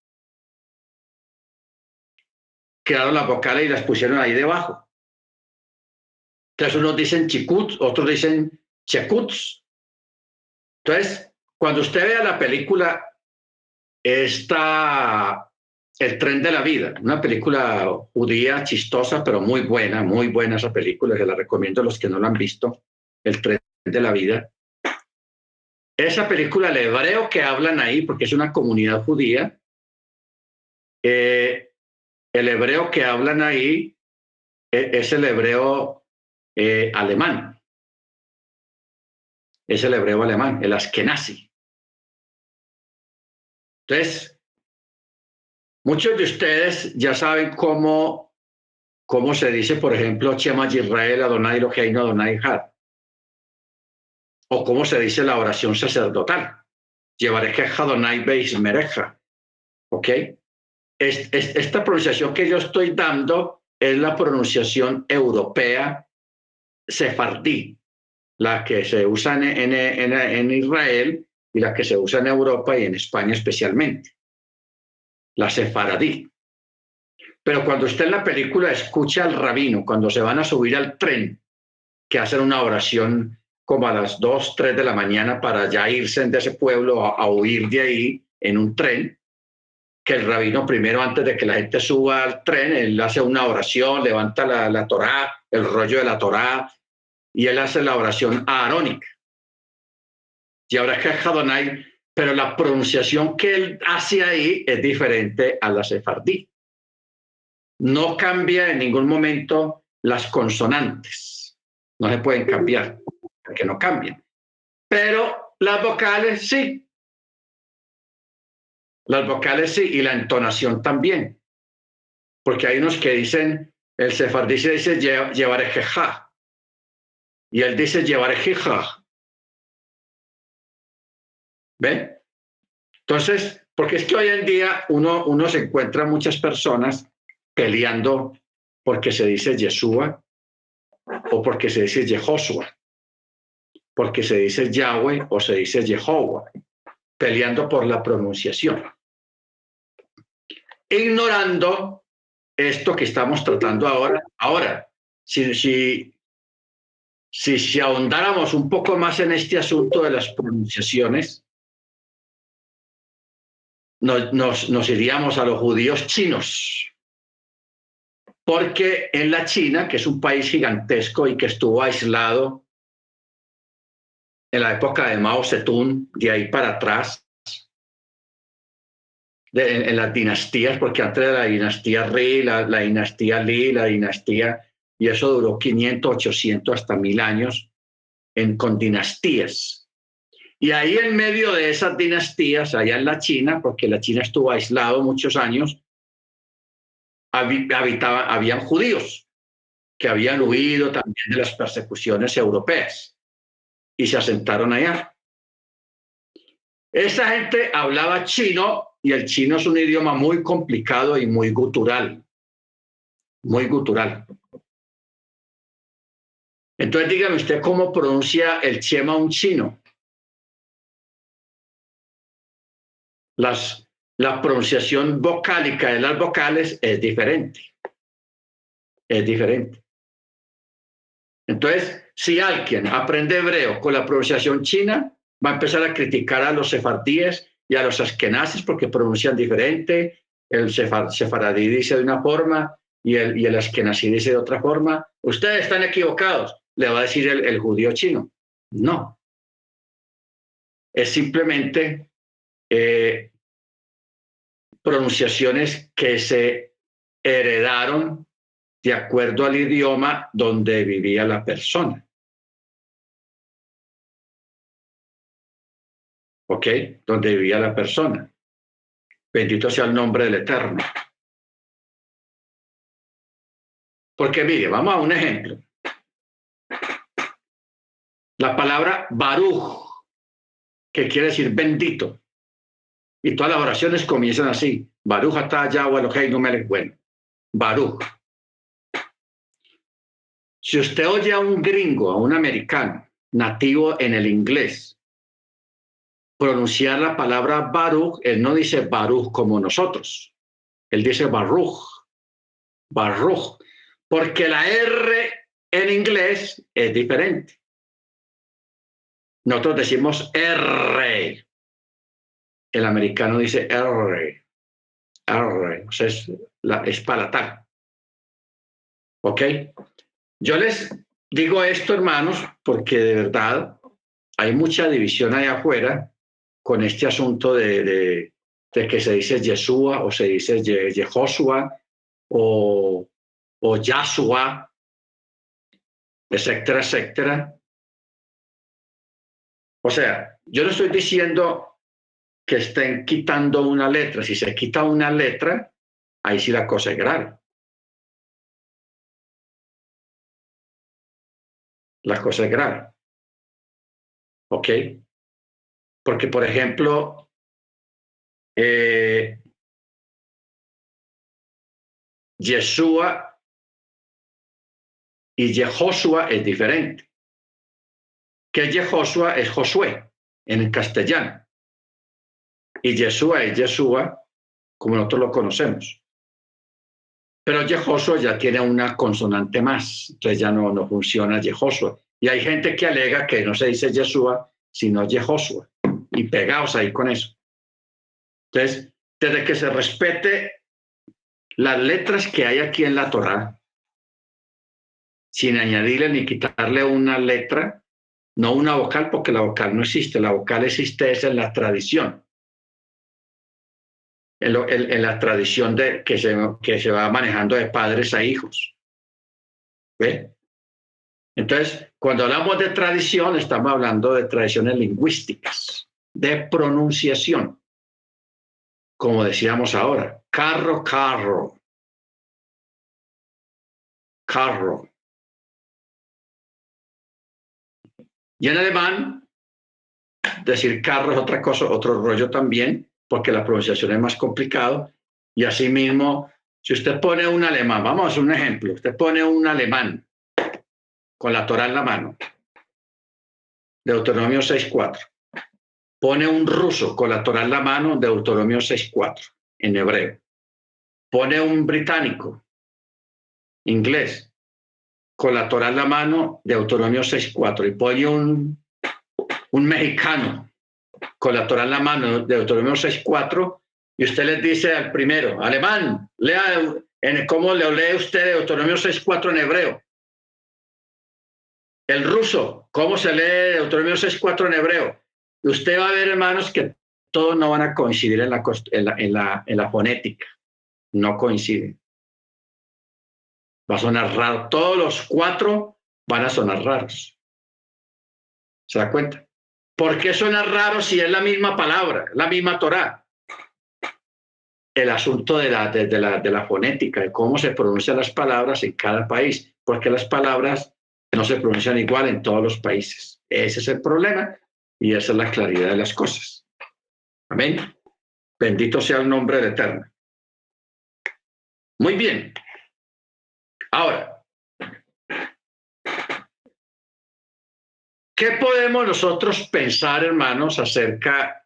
Crearon las vocales y las pusieron ahí debajo. Entonces unos dicen chikuts, otros dicen chekuts. Entonces, cuando usted vea la película, está El tren de la vida, una película judía chistosa, pero muy buena, muy buena esa película, se la recomiendo a los que no la han visto, El tren de la vida. Esa película, el hebreo que hablan ahí, porque es una comunidad judía, eh, el hebreo que hablan ahí e, es, el hebreo eh, alemán. Es el hebreo alemán, el askenazi. Entonces, muchos de ustedes ya saben cómo, cómo se dice, por ejemplo, Chema Israel, Adonai Eloheinu, Adonai Had o cómo se dice la oración sacerdotal. Llevaré que Jadonai Beis Mereja. ¿Ok? esta pronunciación que yo estoy dando es la pronunciación europea sefardí, la que se usa en, en, Israel y la que se usa en Europa y en España especialmente. La sefaradí. Pero cuando usted en la película escucha al rabino, cuando se van a subir al tren, que hacen una oración como a las 2, 3 de la mañana para ya irse de ese pueblo a, huir de ahí en un tren. que el rabino primero, antes de que la gente suba al tren, él hace una oración, levanta la, la Torá, el rollo de la Torá, y él hace la oración aarónica. Y ahora que Adonai, pero la pronunciación que él hace ahí es diferente a la sefardí. No cambia en ningún momento las consonantes. No se pueden cambiar, porque no cambian. Pero las vocales sí. Las vocales sí, y la entonación también. Porque hay unos que dicen, el sefardí se dice llevar jeja, y él dice llevar jeja. ¿Ven? Entonces, porque es que hoy en día uno, uno se encuentra muchas personas peleando porque se dice Yeshua o porque se dice Jehoshua, porque se dice Yahweh o se dice Jehová, peleando por la pronunciación. Ignorando esto que estamos tratando ahora. Ahora, si, si, si, ahondáramos un poco más en este asunto de las pronunciaciones, nos, nos iríamos a los judíos chinos porque en la China, que es un país gigantesco y que estuvo aislado en la época de Mao Zedong, de ahí para atrás, en, las dinastías, porque antes de la dinastía Ri, la, la, dinastía Li, la dinastía, y eso duró 500, 800, hasta mil años en, con dinastías. Y ahí en medio de esas dinastías, allá en la China, porque la China estuvo aislado muchos años, habitaban, habían judíos que habían huido también de las persecuciones europeas y se asentaron allá. Esa gente hablaba chino y el chino es un idioma muy complicado y muy gutural, muy gutural. Entonces dígame usted cómo pronuncia el chema un chino. Las la pronunciación vocálica de las vocales es diferente. Es diferente. Entonces, si alguien aprende hebreo con la pronunciación china, va a empezar a criticar a los sefardíes y a los askenazis porque pronuncian diferente. El sefaradí dice de una forma y el, y el dice de otra forma. Ustedes están equivocados, le va a decir el, el judío chino. No. Es simplemente eh, pronunciaciones que se heredaron de acuerdo al idioma donde vivía la persona. ¿Ok? Donde vivía la persona. Bendito sea el nombre del Eterno. Porque mire, vamos a un ejemplo. La palabra Baruch, que quiere decir bendito, y todas las oraciones comienzan así. Baruch atah Yahweh Eloheinu melech bueno. Baruch. Si usted oye a un gringo, a un americano, nativo en el inglés, pronunciar la palabra Baruch, él no dice Baruch como nosotros. Él dice Baruch. Baruch. Porque la R en inglés es diferente. Nosotros decimos R el americano dice R, R, o sea, es, la, es palatal. ¿Ok? Yo les digo esto, hermanos, porque de verdad hay mucha división allá afuera con este asunto de, que se dice Yeshua o se dice Jehoshua o, o Yahshua, etcétera, etcétera. O sea, yo no estoy diciendo que estén quitando una letra. Si se quita una letra, ahí sí la cosa es grave. La cosa es grave. ¿Ok? Porque, por ejemplo, eh, Yeshua y Jehoshua es diferente. Que Jehoshua es Josué en el castellano y Yeshua es Yeshua como nosotros lo conocemos. Pero Jehoshua ya tiene una consonante más, entonces ya no, no funciona Jehoshua. Y hay gente que alega que no se dice Yeshua, sino Jehoshua, y pegados ahí con eso. Entonces, desde que se respete las letras que hay aquí en la Torá, sin añadirle ni quitarle una letra, no una vocal, porque la vocal no existe, la vocal existe es en la tradición, en, la tradición de, que, se, que se va manejando de padres a hijos. ¿Ve? Entonces, cuando hablamos de tradición, estamos hablando de tradiciones lingüísticas, de pronunciación, como decíamos ahora, carro, carro, carro. Y en alemán, decir carro es otra cosa, otro rollo también, porque la pronunciación es más complicado. Y asimismo, si usted pone un alemán, vamos a hacer un ejemplo, usted pone un alemán con la Torah en la mano, Deuteronomio 6.4. Pone un ruso con la Torah en la mano, Deuteronomio 6.4, en hebreo. Pone un británico, inglés, con la Torah en la mano, Deuteronomio 6.4. Y pone un, un mexicano con la Torah en la mano, Deuteronomio 6.4, y usted le dice al primero, alemán, lea, en, ¿cómo le lee usted Deuteronomio 6.4 en hebreo? El ruso, ¿cómo se lee Deuteronomio 6.4 en hebreo? Usted va a ver, hermanos, que todos no van a coincidir en la, en la, fonética. No coinciden. Va a sonar raro. Todos los cuatro van a sonar raros. ¿Se da cuenta? ¿Por qué suena raro si es la misma palabra, la misma Torah? El asunto de la, de, la, de la fonética, de cómo se pronuncian las palabras en cada país, porque las palabras no se pronuncian igual en todos los países. Ese es el problema y esa es la claridad de las cosas. Amén. Bendito sea el nombre del Eterno. Muy bien. Ahora, ¿qué podemos nosotros pensar, hermanos, acerca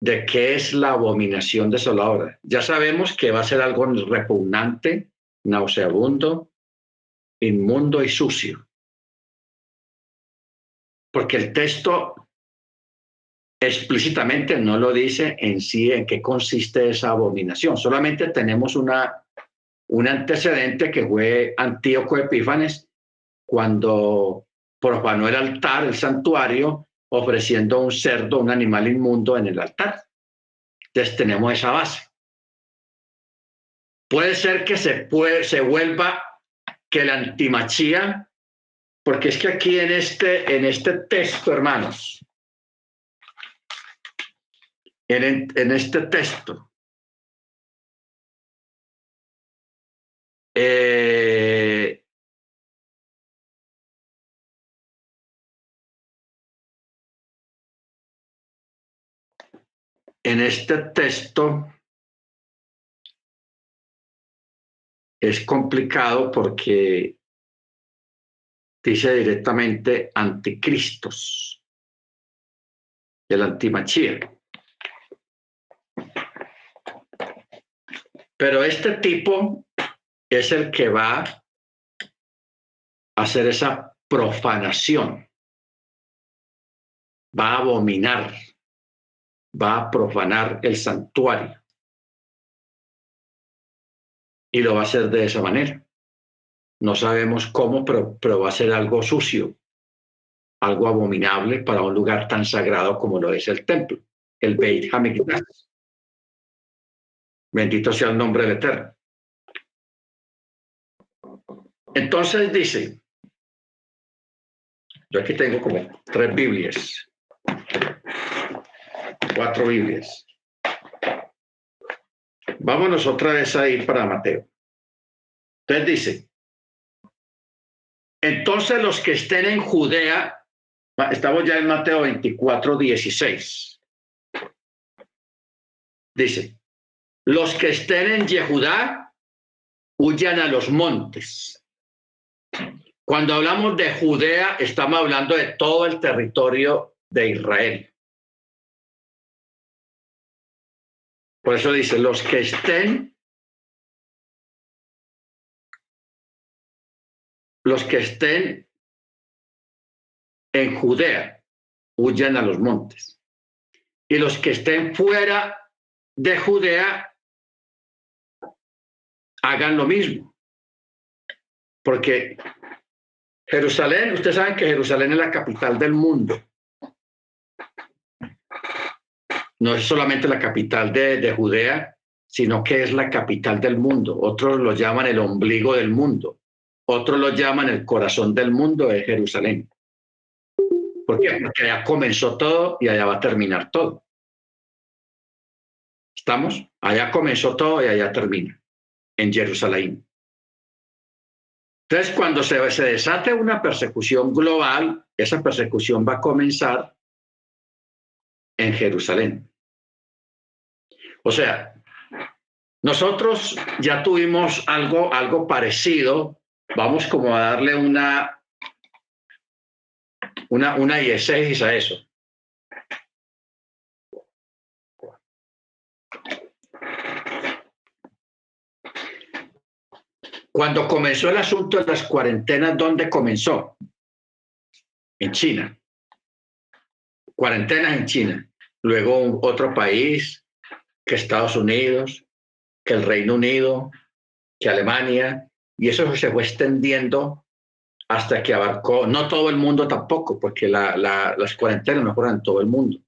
de qué es la abominación desoladora? Ya sabemos que va a ser algo repugnante, nauseabundo, inmundo y sucio. Porque el texto explícitamente no lo dice en sí en qué consiste esa abominación. Solamente tenemos una, un antecedente que fue Antíoco Epífanes cuando profanó el altar, el santuario, ofreciendo un cerdo, un animal inmundo en el altar. Entonces tenemos esa base. Puede ser que se, puede, se vuelva que la antimachía, porque es que aquí en este, en este texto, hermanos, en, en este texto, eh, en este texto es complicado porque dice directamente anticristos, el antimachía. Pero este tipo es el que va a hacer esa profanación, va a abominar, va a profanar el santuario y lo va a hacer de esa manera. No sabemos cómo, pero, pero va a ser algo sucio, algo abominable para un lugar tan sagrado como lo es el templo, el Beit Hamikdash. Bendito sea el nombre del Eterno. Entonces dice, yo aquí tengo como tres Biblias, cuatro Biblias. Vámonos otra vez a ir para Mateo. Entonces dice, entonces los que estén en Judea, estamos ya en Mateo 24, 16. Dice, los que estén en Yehudá, huyan a los montes. Cuando hablamos de Judea, estamos hablando de todo el territorio de Israel. Por eso dice, los que estén, los que estén en Judea, huyan a los montes. Y los que estén fuera de Judea hagan lo mismo. Porque Jerusalén, ustedes saben que Jerusalén es la capital del mundo. No es solamente la capital de, de Judea, sino que es la capital del mundo. Otros lo llaman el ombligo del mundo. Otros lo llaman el corazón del mundo de Jerusalén. ¿Por qué? Porque allá comenzó todo y allá va a terminar todo. ¿Estamos? Allá comenzó todo y allá termina, en Jerusalén. Entonces, cuando se, se desate una persecución global, esa persecución va a comenzar en Jerusalén. O sea, nosotros ya tuvimos algo, algo parecido, vamos como a darle una, una, una IESEGIS a eso. Cuando comenzó el asunto de las cuarentenas, ¿dónde comenzó? En China. Cuarentenas en China. Luego otro país, que Estados Unidos, que el Reino Unido, que Alemania, y eso se fue extendiendo hasta que abarcó, no todo el mundo tampoco, porque las cuarentenas no fueron en todo el mundo.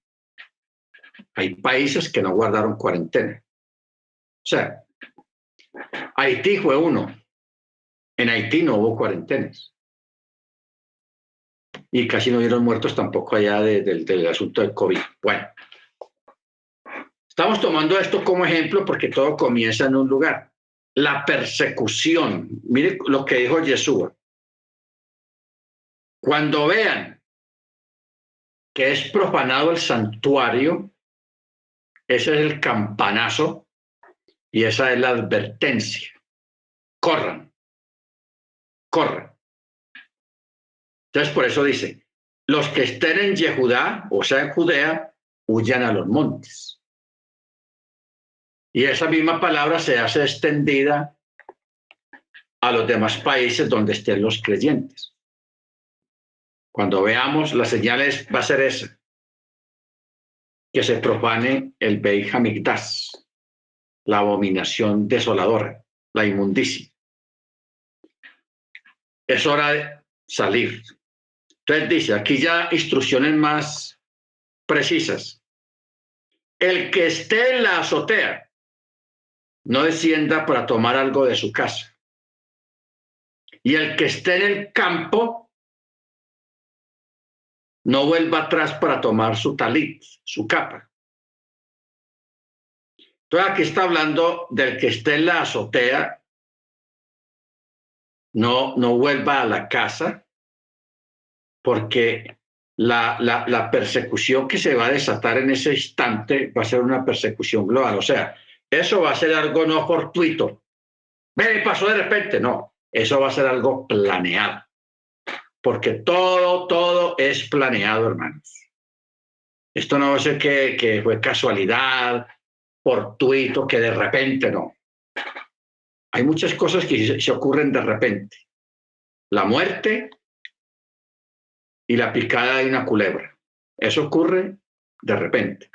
Hay países que no guardaron cuarentena. O sea, Haití fue uno, en Haití no hubo cuarentenas. Y casi no hubieron muertos tampoco allá del asunto del COVID. Bueno, estamos tomando esto como ejemplo porque todo comienza en un lugar. La persecución. Mire lo que dijo Yeshua. Cuando vean que es profanado el santuario, ese es el campanazo y esa es la advertencia. Corran corre. Entonces, por eso dice, los que estén en Yehudá, o sea, en Judea, huyan a los montes. Y esa misma palabra se hace extendida a los demás países donde estén los creyentes. Cuando veamos las señales, va a ser esa, que se profane el Beit la abominación desoladora, la inmundicia es hora de salir. Entonces dice, aquí ya instrucciones más precisas. El que esté en la azotea, no descienda para tomar algo de su casa. Y el que esté en el campo, no vuelva atrás para tomar su talit, su capa. Entonces aquí está hablando del que esté en la azotea no, no vuelva a la casa, porque la, la, persecución que se va a desatar en ese instante va a ser una persecución global. O sea, eso va a ser algo no fortuito. Me pasó de repente, no, eso va a ser algo planeado. Porque todo, todo es planeado, hermanos. Esto no va a ser que, que fue casualidad, fortuito, que de repente no. Hay muchas cosas que se ocurren de repente. La muerte y la picada de una culebra. Eso ocurre de repente.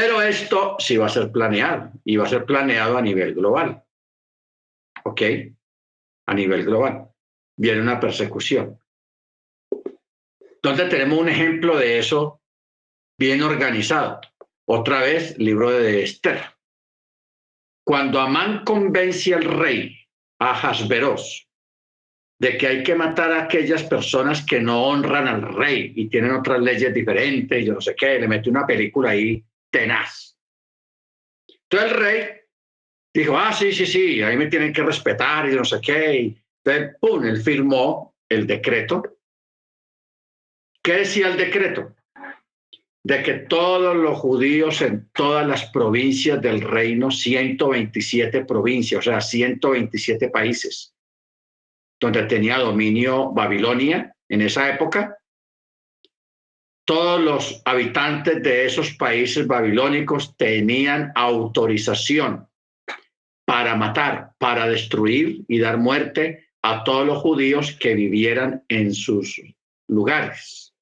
Pero esto sí va a ser planeado y va a ser planeado a nivel global. ¿Ok? A nivel global. Viene una persecución. Entonces tenemos un ejemplo de eso bien organizado. Otra vez, libro de Esther. Cuando Amán convence al rey, a Hasberos, de que hay que matar a aquellas personas que no honran al rey y tienen otras leyes diferentes, yo no sé qué, le mete una película ahí tenaz. Entonces el rey dijo, ah, sí, sí, sí, ahí me tienen que respetar y no sé qué. entonces, pum, él firmó el decreto. ¿Qué decía el decreto? de que todos los judíos en todas las provincias del reino, 127 provincias, o sea, 127 países, donde tenía dominio Babilonia en esa época, todos los habitantes de esos países babilónicos tenían autorización para matar, para destruir y dar muerte a todos los judíos que vivieran en sus lugares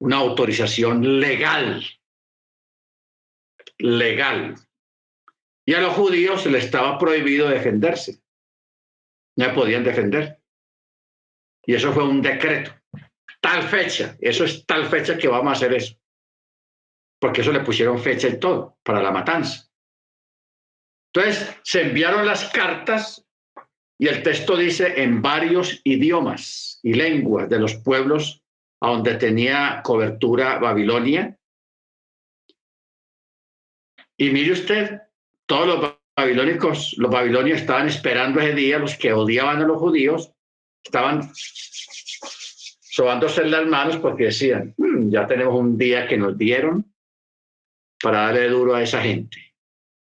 una autorización legal legal. Y a los judíos les estaba prohibido defenderse. No podían defender. Y eso fue un decreto. Tal fecha, eso es tal fecha que vamos a hacer eso. Porque eso le pusieron fecha y todo para la matanza. Entonces se enviaron las cartas y el texto dice en varios idiomas y lenguas de los pueblos a donde tenía cobertura Babilonia. Y mire usted, todos los babilónicos, los babilonios estaban esperando ese día, los que odiaban a los judíos, estaban sobándose las manos porque decían, mm, ya tenemos un día que nos dieron para darle duro a esa gente,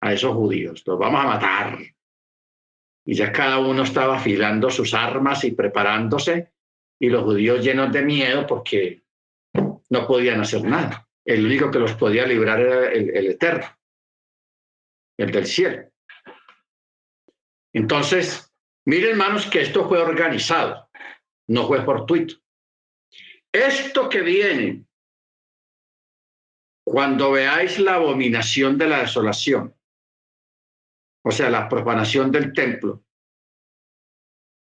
a esos judíos, los vamos a matar y ya cada uno estaba afilando sus armas y preparándose, y los judíos llenos de miedo porque no podían hacer nada. El único que los podía librar era el, Eterno, el del cielo. Entonces, miren hermanos que esto fue organizado, no fue fortuito. Esto que viene, cuando veáis la abominación de la desolación, o sea, la profanación del templo.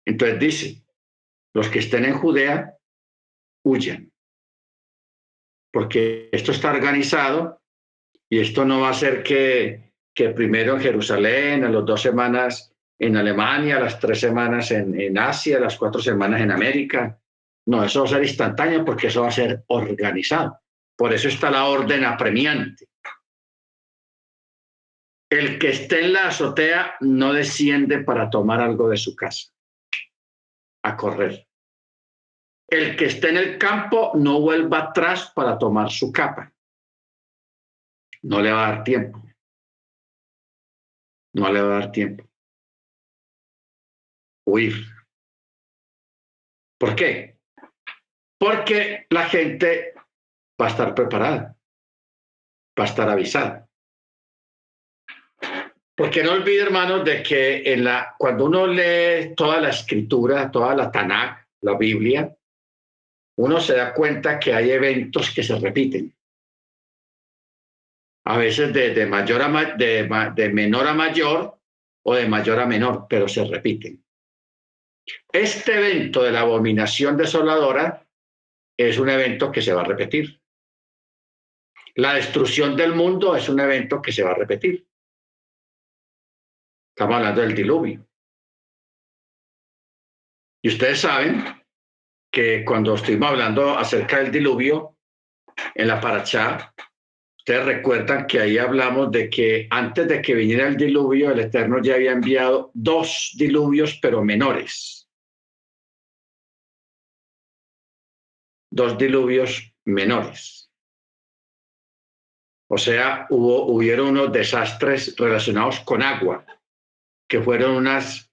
Entonces dice, los que estén en Judea, huyan, porque esto está organizado y esto no va a ser que, que primero en Jerusalén, a las dos semanas en Alemania, las tres semanas en, en Asia, las cuatro semanas en América. No, eso va a ser instantáneo porque eso va a ser organizado. Por eso está la orden apremiante. El que esté en la azotea no desciende para tomar algo de su casa, a correr. El que esté en el campo no vuelva atrás para tomar su capa. No le va a dar tiempo. No le va a dar tiempo. Huir. ¿Por qué? Porque la gente va a estar preparada, va a estar avisada. Porque no olvide, hermanos, de que cuando uno lee toda la escritura, toda la Tanakh, la Biblia, uno se da cuenta que hay eventos que se repiten. A veces de, de menor a mayor o de mayor a menor, pero se repiten. Este evento de la abominación desoladora es un evento que se va a repetir. La destrucción del mundo es un evento que se va a repetir. Estamos hablando del diluvio. Y ustedes saben que cuando estuvimos hablando acerca del diluvio en la paracha, ustedes recuerdan que ahí hablamos de que antes de que viniera el diluvio, el Eterno ya había enviado dos diluvios, pero menores. Dos diluvios menores. O sea, hubo, hubieron unos desastres relacionados con agua que fueron unas,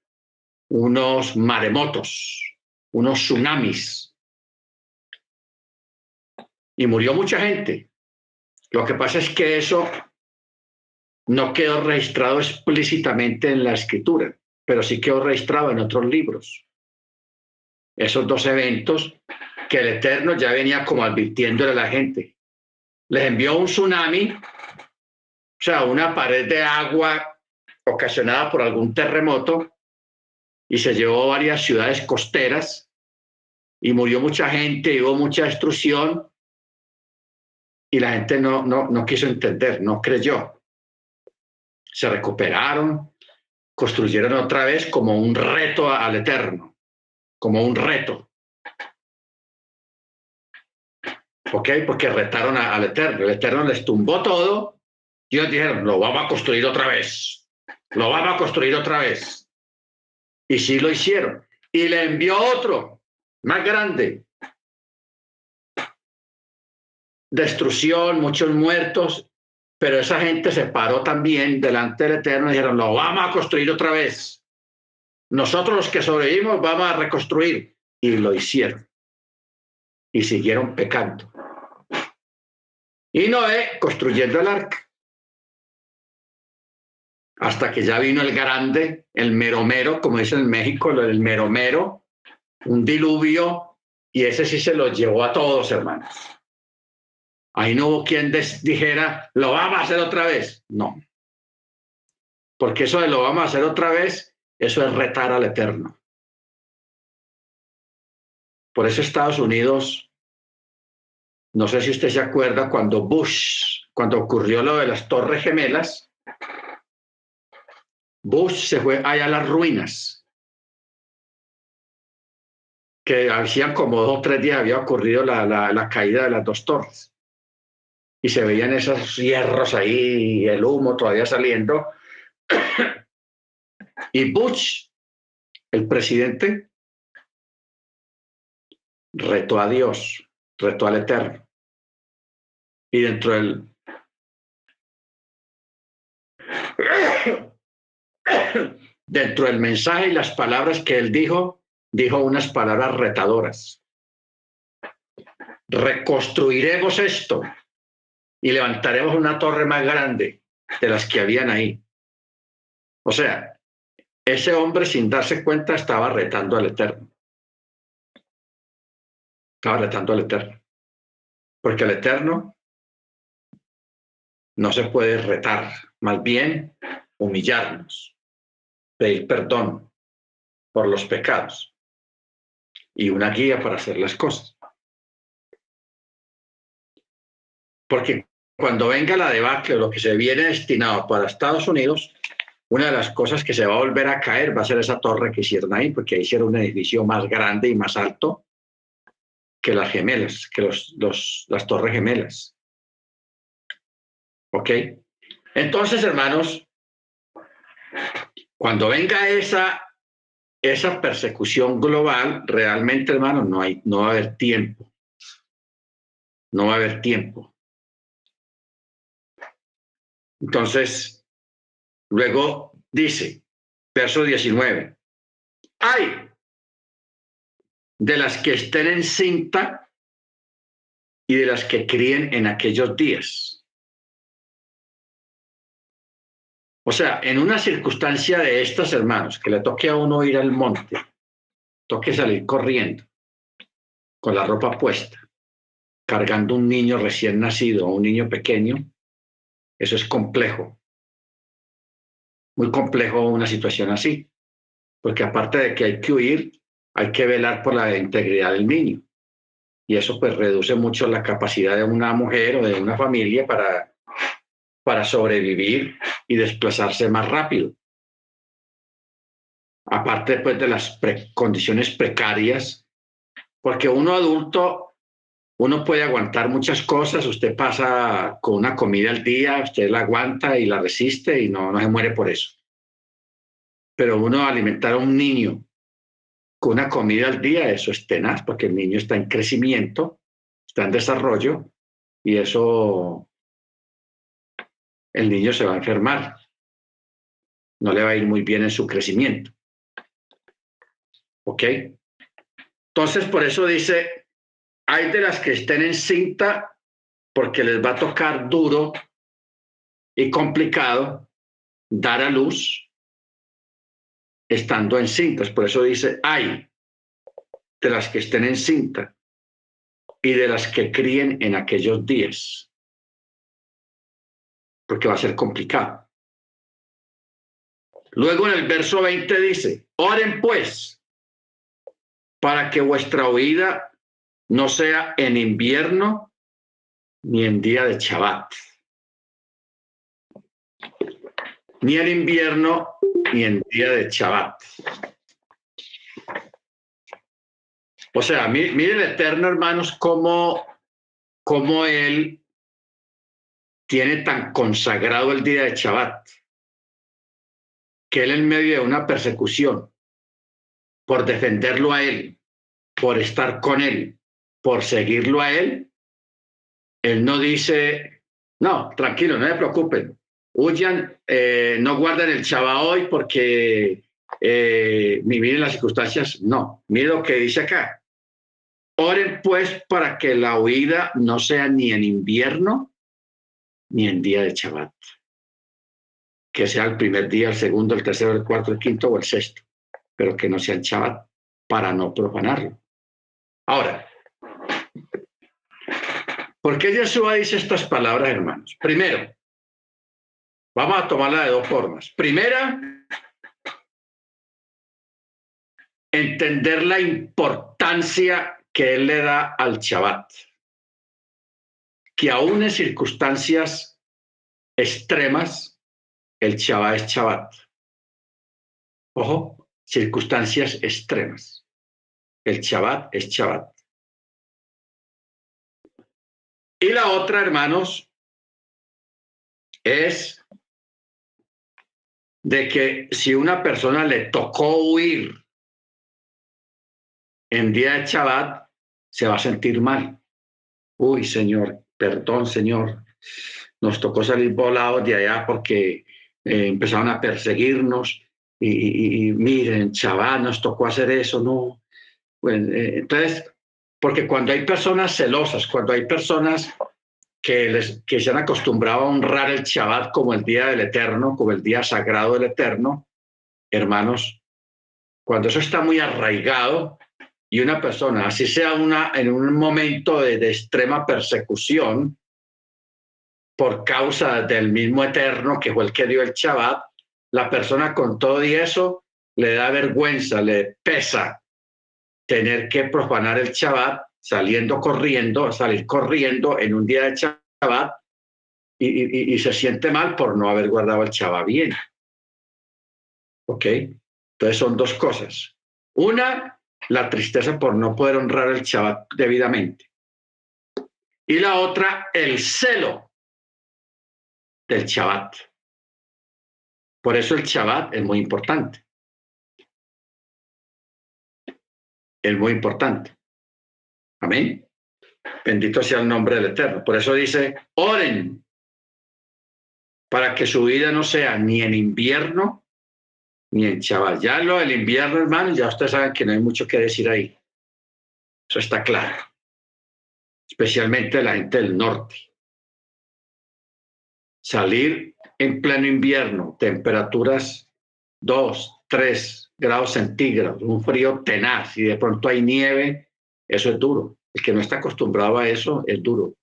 unos maremotos, unos tsunamis. Y murió mucha gente. Lo que pasa es que eso no quedó registrado explícitamente en la escritura, pero sí quedó registrado en otros libros. Esos dos eventos que el Eterno ya venía como advirtiéndole a la gente. Les envió un tsunami, o sea, una pared de agua ocasionada por algún terremoto y se llevó varias ciudades costeras y murió mucha gente, hubo mucha destrucción y la gente no, no, no quiso entender, no creyó. Se recuperaron, construyeron otra vez como un reto al Eterno, como un reto. ¿Ok? Porque retaron al Eterno. El Eterno les tumbó todo y dijeron, lo vamos a construir otra vez. Lo vamos a construir otra vez. Y sí lo hicieron. Y le envió otro, más grande. Destrucción, muchos muertos, pero esa gente se paró también delante del Eterno y dijeron, lo vamos a construir otra vez. Nosotros los que sobrevivimos vamos a reconstruir. Y lo hicieron. Y siguieron pecando. Y Noé construyendo el arca hasta que ya vino el grande, el meromero, como dicen en México, el meromero, un diluvio, y ese sí se los llevó a todos, hermanos. Ahí no hubo quien dijera, lo vamos a hacer otra vez. No. Porque eso de lo vamos a hacer otra vez, eso es retar al Eterno. Por eso Estados Unidos, no sé si usted se acuerda, cuando Bush, cuando ocurrió lo de las Torres Gemelas, Bush se fue allá a las ruinas, que hacían como dos o tres días había ocurrido la, la caída de las dos torres. Y se veían esos hierros ahí, el humo todavía saliendo. <coughs> y Bush, el presidente, retó a Dios, retó al Eterno. Y dentro del... <coughs> dentro del mensaje y las palabras que él dijo, dijo unas palabras retadoras. Reconstruiremos esto y levantaremos una torre más grande de las que habían ahí. O sea, ese hombre sin darse cuenta estaba retando al Eterno. Estaba retando al Eterno. Porque el Eterno no se puede retar, más bien humillarnos, pedir perdón por los pecados y una guía para hacer las cosas. Porque cuando venga la debacle, lo que se viene destinado para Estados Unidos, una de las cosas que se va a volver a caer va a ser esa torre que hicieron ahí, porque ahí hicieron un edificio más grande y más alto que las gemelas, que los, las torres gemelas. ¿Ok? Entonces, hermanos, cuando venga esa, esa persecución global, realmente, hermanos, no, hay, no va a haber tiempo. No va a haber tiempo. Entonces, luego dice, verso 19, hay de las que estén en cinta y de las que críen en aquellos días. O sea, en una circunstancia de estas, hermanos, que le toque a uno ir al monte, toque salir corriendo, con la ropa puesta, cargando un niño recién nacido o un niño pequeño, eso es complejo. Muy complejo una situación así. Porque aparte de que hay que huir, hay que velar por la integridad del niño. Y eso pues reduce mucho la capacidad de una mujer o de una familia para, para sobrevivir y desplazarse más rápido. Aparte pues de las condiciones precarias, porque uno adulto uno puede aguantar muchas cosas, usted pasa con una comida al día, usted la aguanta y la resiste y no, no se muere por eso. Pero uno alimentar a un niño con una comida al día, eso es tenaz, porque el niño está en crecimiento, está en desarrollo y eso, el niño se va a enfermar. No le va a ir muy bien en su crecimiento. ¿Ok? Entonces, por eso dice, hay de las que estén en cinta porque les va a tocar duro y complicado dar a luz estando en cintas. Por eso dice, hay de las que estén en cinta y de las que críen en aquellos días. Porque va a ser complicado. Luego en el verso 20 dice, oren pues para que vuestra oída no sea en invierno ni en día de Shabbat. Ni en invierno ni en día de Shabbat. O sea, mire el Eterno, hermanos, cómo, cómo Él tiene tan consagrado el día de Shabbat, que Él en medio de una persecución, por defenderlo a Él, por estar con Él, por seguirlo a él, él no dice, no, tranquilo, no se preocupen, huyan, eh, no guarden el chava hoy porque eh, miren las circunstancias. No, mire lo que dice acá. Oren pues para que la huida no sea ni en invierno ni en día de Shabbat. Que sea el primer día, el segundo, el tercero, el cuarto, el quinto o el sexto, pero que no sea el Shabbat para no profanarlo. Ahora, ¿Por qué Yeshua dice estas palabras, hermanos? Primero, vamos a tomarla de dos formas. Primera, entender la importancia que él le da al Shabbat. Que aún en circunstancias extremas, el Shabbat es Shabbat. Ojo, circunstancias extremas. El Shabbat es Shabbat. Y la otra, hermanos, es de que si una persona le tocó huir en día de Shabbat, se va a sentir mal. Uy, Señor, perdón, Señor. Nos tocó salir volados de allá porque eh, empezaron a perseguirnos y, miren, Shabbat nos tocó hacer eso, no. Eh, entonces, porque cuando hay personas celosas, cuando hay personas que, les, que se han acostumbrado a honrar el Shabbat como el día del Eterno, como el día sagrado del Eterno, hermanos, cuando eso está muy arraigado y una persona, así sea una, en un momento de, de extrema persecución, por causa del mismo Eterno que fue el que dio el Shabbat, la persona con todo y eso le da vergüenza, le pesa tener que profanar el Shabbat saliendo corriendo, salir corriendo en un día de Shabbat y, y, se siente mal por no haber guardado el Shabbat bien. ¿Ok? Entonces son dos cosas. Una, la tristeza por no poder honrar el Shabbat debidamente. Y la otra, el celo del Shabbat. Por eso el Shabbat es muy importante. es muy importante. Amén. Bendito sea el nombre del Eterno. Por eso dice, oren para que su vida no sea ni en invierno ni en chaval. Ya lo del invierno, hermano, ya ustedes saben que no hay mucho que decir ahí. Eso está claro. Especialmente la gente del norte. Salir en pleno invierno, temperaturas 2, 3, grados centígrados, un frío tenaz y de pronto hay nieve, eso es duro. El que no está acostumbrado a eso es duro.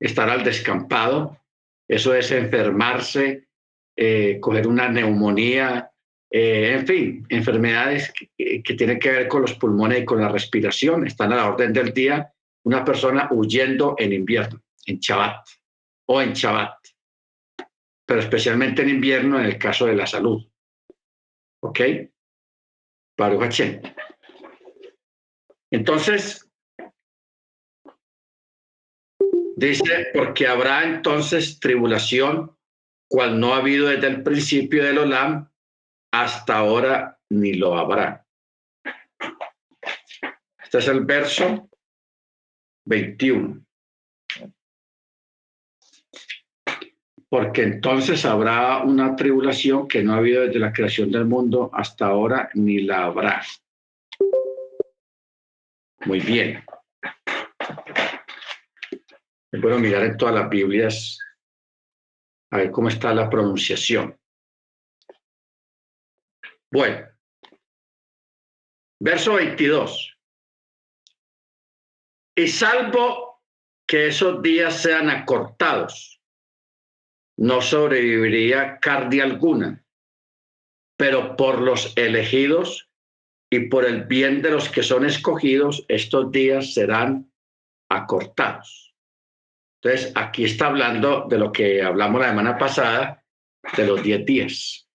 Estar al descampado, eso es enfermarse, eh, coger una neumonía, eh, en fin, enfermedades que, que, tienen que ver con los pulmones y con la respiración. Están a la orden del día una persona huyendo en invierno, en Chabat o en Chabat, pero especialmente en invierno en el caso de la salud. ¿Ok? Baruch Entonces, dice, porque habrá entonces tribulación, cual no ha habido desde el principio del Olam hasta ahora ni lo habrá. Este es el verso 21. porque entonces habrá una tribulación que no ha habido desde la creación del mundo hasta ahora, ni la habrá. Muy bien. Puedo mirar en todas las Biblias a ver cómo está la pronunciación. Bueno, verso 22. Y salvo que esos días sean acortados no sobreviviría carne alguna, pero por los elegidos y por el bien de los que son escogidos, estos días serán acortados. Entonces, aquí está hablando de lo que hablamos la semana pasada, de los diez días.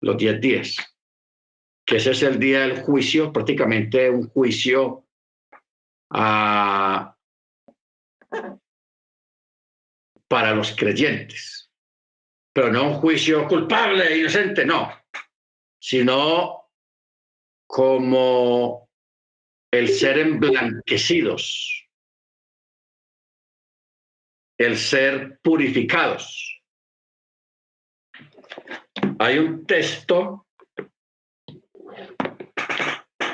Los diez días. Que ese es el día del juicio, prácticamente un juicio a, para los creyentes, pero no un juicio culpable inocente, no, sino como el ser emblanquecidos, el ser purificados. Hay un texto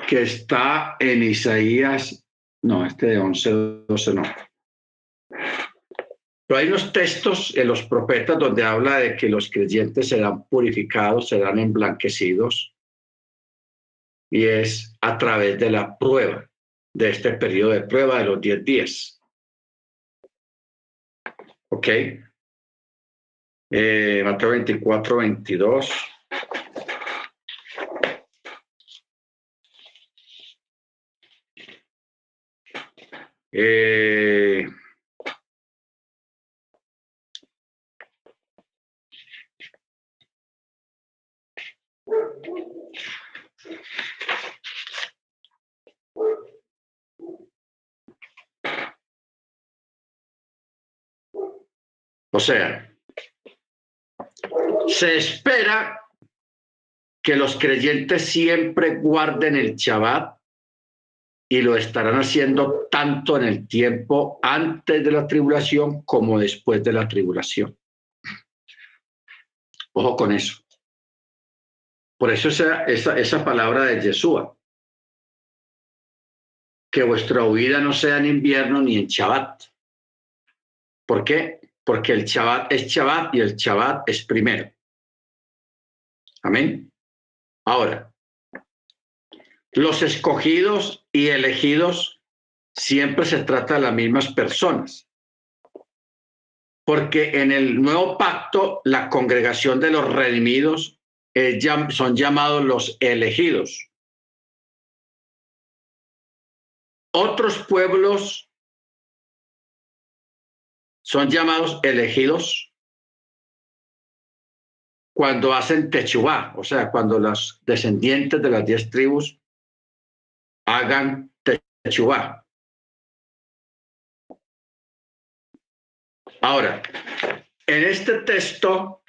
que está en Isaías, no, este de 11, 12 no, pero hay unos textos en los profetas donde habla de que los creyentes serán purificados, serán emblanquecidos, y es a través de la prueba. de este periodo de prueba de los 10 días. ¿Ok? Eh, Mateo 24, 22. Eh, O sea, se espera que los creyentes siempre guarden el Shabbat y lo estarán haciendo tanto en el tiempo antes de la tribulación como después de la tribulación. Ojo con eso. Por eso esa, esa, esa palabra de Yeshua. Que vuestra huida no sea en invierno ni en Shabbat. ¿Por qué? Porque el Shabbat es Shabbat y el Shabbat es primero. Amén. Ahora, los escogidos y elegidos siempre se trata de las mismas personas. Porque en el nuevo pacto, la congregación de los redimidos son llamados los elegidos. Otros pueblos son llamados elegidos cuando hacen techubá, o sea, cuando los descendientes de las diez tribus hagan techubá. Ahora, en este texto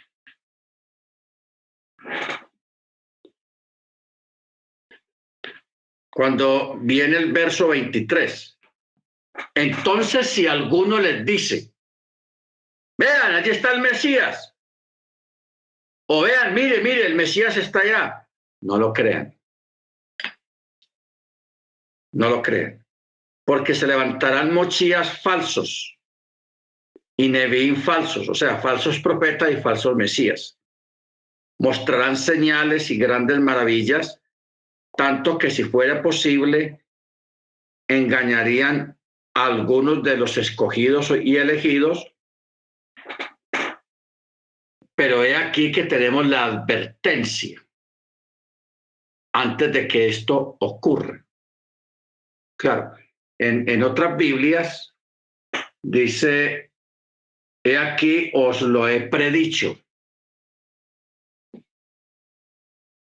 cuando viene el verso 23. Entonces, si alguno les dice, Vean, allí está el Mesías. O vean, mire, mire, el Mesías está allá. No lo crean. No lo crean. Porque se levantarán mochías falsos y nevín falsos, o sea, falsos profetas y falsos mesías. Mostrarán señales y grandes maravillas, tanto que si fuera posible, engañarían a algunos de los escogidos y elegidos pero he aquí que tenemos la advertencia antes de que esto ocurra. Claro, en, en otras Biblias dice, he aquí os lo he predicho.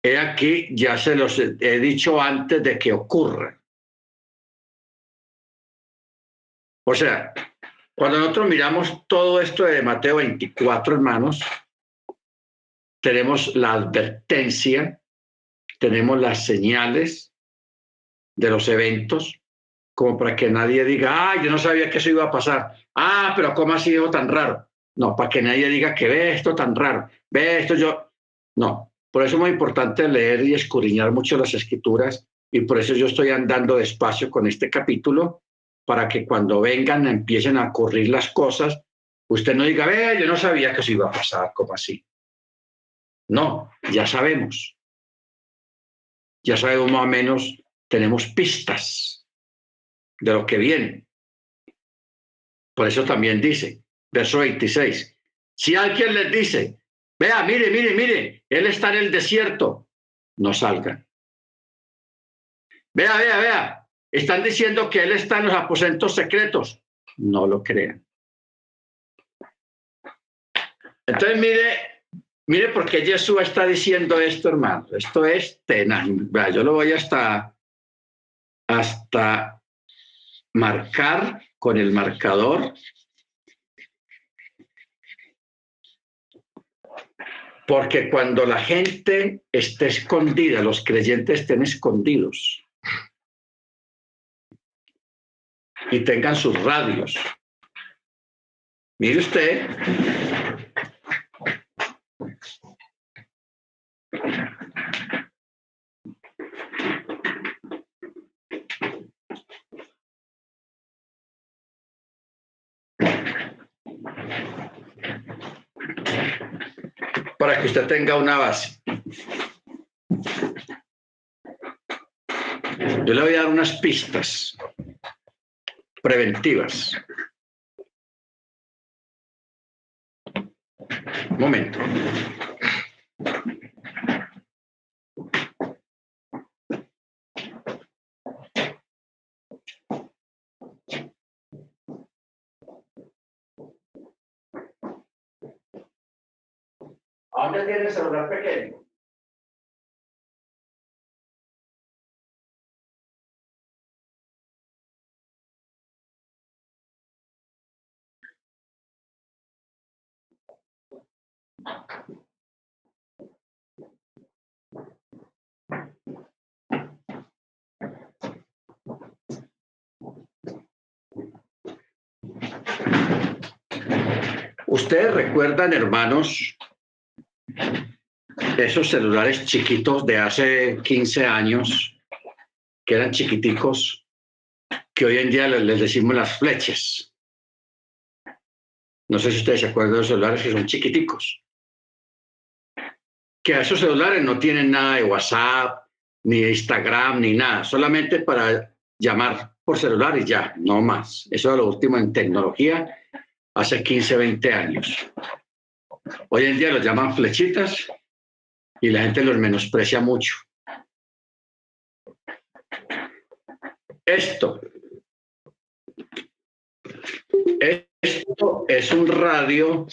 He aquí ya se los he dicho antes de que ocurra. O sea, cuando nosotros miramos todo esto de Mateo 24, hermanos, tenemos la advertencia, tenemos las señales de los eventos, como para que nadie diga, ah, yo no sabía que eso iba a pasar. Ah, pero ¿cómo ha sido tan raro? No, para que nadie diga que ve esto tan raro, ve esto yo. No, por eso es muy importante leer y escudriñar mucho las escrituras y por eso yo estoy andando despacio con este capítulo, para que cuando vengan empiecen a ocurrir las cosas, usted no diga, ve, yo no sabía que eso iba a pasar, como así. No, ya sabemos. Ya sabemos más o menos, tenemos pistas de lo que viene. Por eso también dice, verso 26, si alguien les dice, vea, mire, mire, mire, él está en el desierto, no salgan. Vea, vea, vea, están diciendo que él está en los aposentos secretos, no lo crean. Entonces, mire Mire por qué Jesús está diciendo esto, hermano. Esto es tenaz. Yo lo voy hasta, hasta marcar con el marcador. Porque cuando la gente esté escondida, los creyentes estén escondidos y tengan sus radios. Mire usted para que usted tenga una base. Yo le voy a dar unas pistas preventivas. Un momento. Tiene el celular pequeño? Ustedes recuerdan, hermanos, esos celulares chiquitos de hace 15 años, que eran chiquiticos, que hoy en día les decimos las flechas. No sé si ustedes se acuerdan de los celulares que son chiquiticos. Que a esos celulares no tienen nada de WhatsApp, ni Instagram, ni nada, solamente para llamar por celular y ya, no más. Eso es lo último en tecnología hace 15, 20 años. Hoy en día los llaman flechitas y la gente los menosprecia mucho. Esto, esto es un radio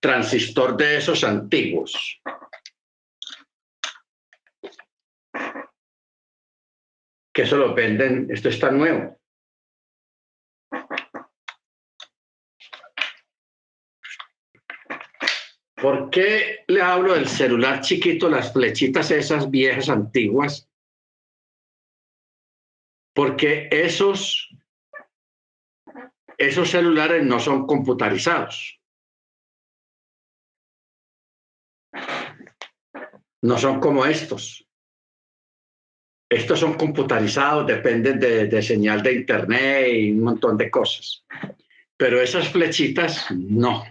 transistor de esos antiguos. Que eso lo venden, esto está nuevo. ¿Por qué le hablo del celular chiquito, las flechitas esas viejas antiguas? Porque esos, esos celulares no son computarizados. No son como estos. Estos son computarizados, dependen de, de señal de internet y un montón de cosas. Pero esas flechitas no.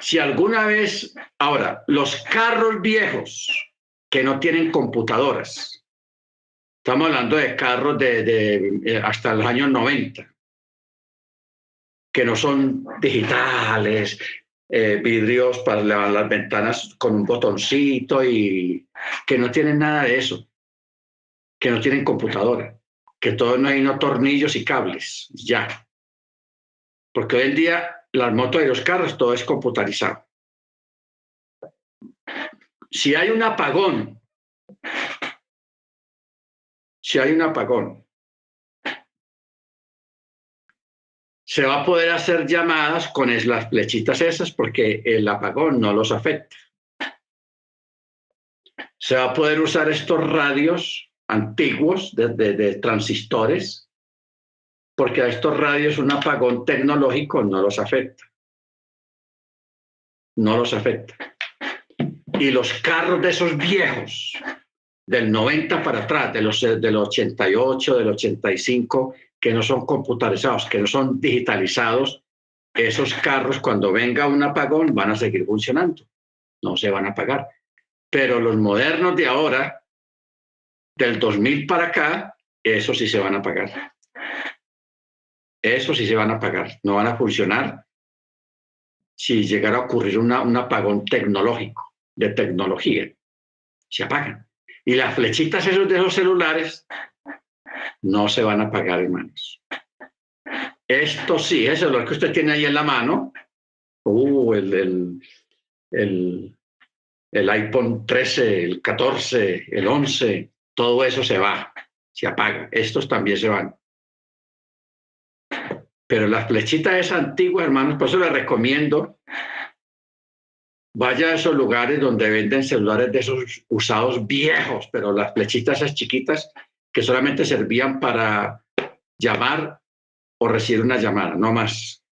Si alguna vez, ahora, los carros viejos que no tienen computadoras, estamos hablando de carros de, eh, hasta los años 90, que no son digitales, eh, vidrios para levantar las ventanas con un botoncito y que no tienen nada de eso, que no tienen computadora, que todo no hay no tornillos y cables, ya. Porque hoy en día las motos y los carros, todo es computarizado. Si hay un apagón, si hay un apagón, se va a poder hacer llamadas con las flechitas esas porque el apagón no los afecta. Se va a poder usar estos radios antiguos de, de transistores porque a estos radios un apagón tecnológico no los afecta. No los afecta. Y los carros de esos viejos, del 90 para atrás, de los, del 88, del 85, que no son computarizados, que no son digitalizados, esos carros cuando venga un apagón van a seguir funcionando, no se van a apagar. Pero los modernos de ahora, del 2000 para acá, esos sí se van a apagar. Eso sí se van a pagar, no van a funcionar si llegara a ocurrir un apagón tecnológico, de tecnología. Se apagan. Y las flechitas esos de esos celulares no se van a apagar, hermanos. Esto sí, eso es lo que usted tiene ahí en la mano. Uh, el, el iPhone 13, el 14, el 11, todo eso se va, se apaga. Estos también se van. Pero la flechita es antigua, hermanos, por eso les recomiendo vaya a esos lugares donde venden celulares de esos usados viejos, pero las flechitas esas chiquitas que solamente servían para llamar o recibir una llamada, no más.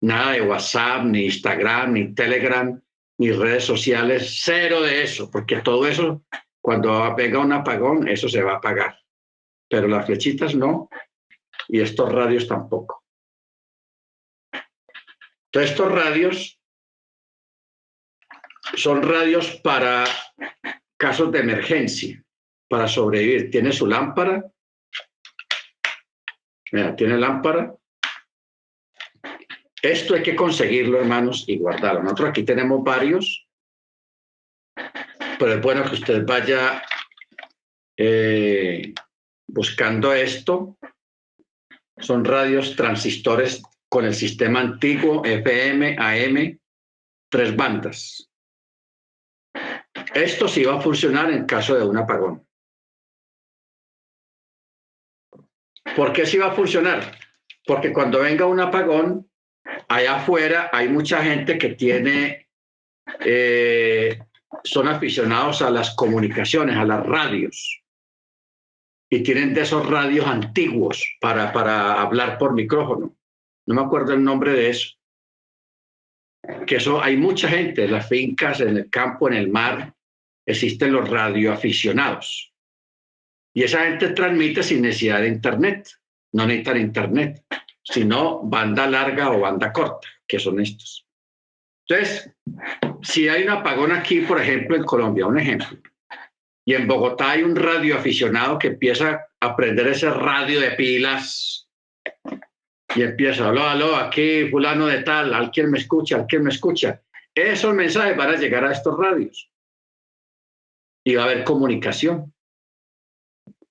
Nada de WhatsApp, ni Instagram, ni Telegram, ni redes sociales, cero de eso, porque todo eso, cuando venga un apagón, eso se va a apagar. Pero las flechitas no, y estos radios tampoco. Entonces, estos radios son radios para casos de emergencia, para sobrevivir. Tiene su lámpara. Mira, tiene lámpara. Esto hay que conseguirlo, hermanos, y guardarlo. Nosotros aquí tenemos varios, pero es bueno que usted vaya eh, buscando esto. Son radios transistores con el sistema antiguo FM, AM, tres bandas. Esto sí va a funcionar en caso de un apagón. ¿Por qué sí va a funcionar? Porque cuando venga un apagón, allá afuera hay mucha gente que tiene, eh, son aficionados a las comunicaciones, a las radios, y tienen de esos radios antiguos para, para hablar por micrófono. No me acuerdo el nombre de eso. Que eso hay mucha gente en las fincas, en el campo, en el mar, existen los radioaficionados. Y esa gente transmite sin necesidad de internet. No necesitan internet, sino banda larga o banda corta, que son estos. Entonces, si hay un apagón aquí, por ejemplo, en Colombia, un ejemplo, y en Bogotá hay un radioaficionado que empieza a prender ese radio de pilas. Y empieza, aló, aló, aquí fulano de tal, al quien me escucha, al quien me escucha. Esos mensajes van a llegar a estos radios. Y va a haber comunicación,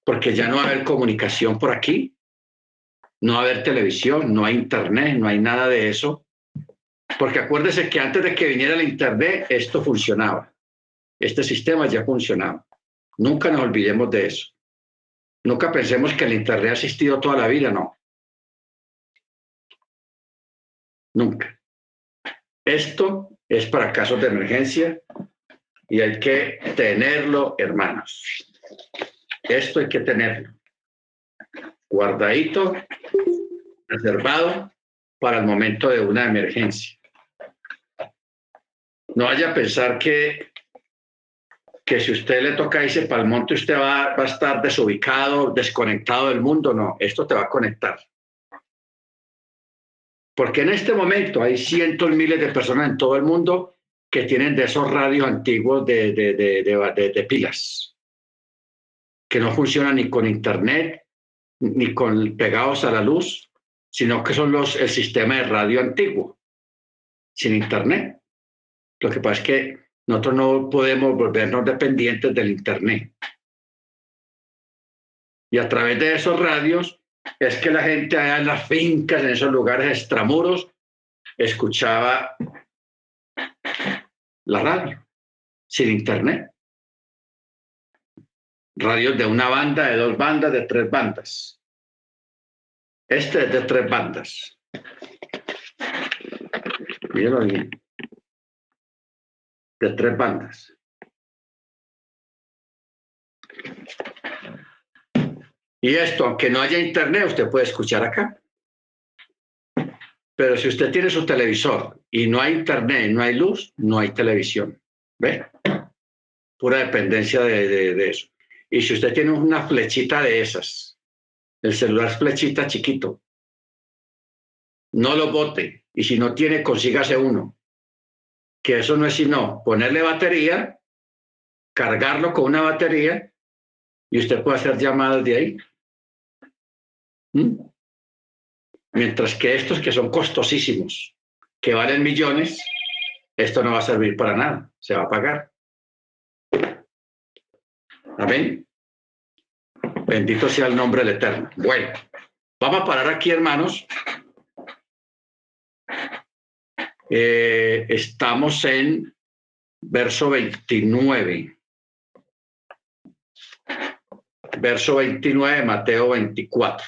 porque ya no va a haber comunicación por aquí, no va a haber televisión, no hay internet, no hay nada de eso, porque acuérdese que antes de que viniera el internet esto funcionaba, este sistema ya funcionaba. Nunca nos olvidemos de eso. Nunca pensemos que el internet ha existido toda la vida, no. Nunca. Esto es para casos de emergencia y hay que tenerlo, hermanos. Esto hay que tenerlo. Guardadito, reservado para el momento de una emergencia. No vaya a pensar que, que si usted le toca irse para el monte, usted va, va a estar desubicado, desconectado del mundo. No, esto te va a conectar. Porque en este momento hay cientos, miles de personas en todo el mundo que tienen de esos radios antiguos de, de, pilas, que no funcionan ni con internet, ni con pegados a la luz, sino que son los, el sistema de radio antiguo, sin internet. Lo que pasa es que nosotros no podemos volvernos dependientes del internet. Y a través de esos radios es que la gente allá en las fincas, en esos lugares extramuros, escuchaba la radio, sin internet. Radios de una banda, de dos bandas, de tres bandas. Este es de tres bandas. Mírenlo bien. De tres bandas. Y esto, aunque no haya internet, usted puede escuchar acá. Pero si usted tiene su televisor y no hay internet, no hay luz, no hay televisión. ¿Ve? Pura dependencia de, eso. Y si usted tiene una flechita de esas, el celular es flechita chiquito, no lo bote. Y si no tiene, consígase uno. Que eso no es sino ponerle batería, cargarlo con una batería y usted puede hacer llamadas de ahí. ¿Mm? Mientras que estos que son costosísimos, que valen millones, esto no va a servir para nada, se va a pagar. Amén. Bendito sea el nombre del Eterno. Bueno, vamos a parar aquí, hermanos. Eh, estamos en verso 29. Verso 29, Mateo 24.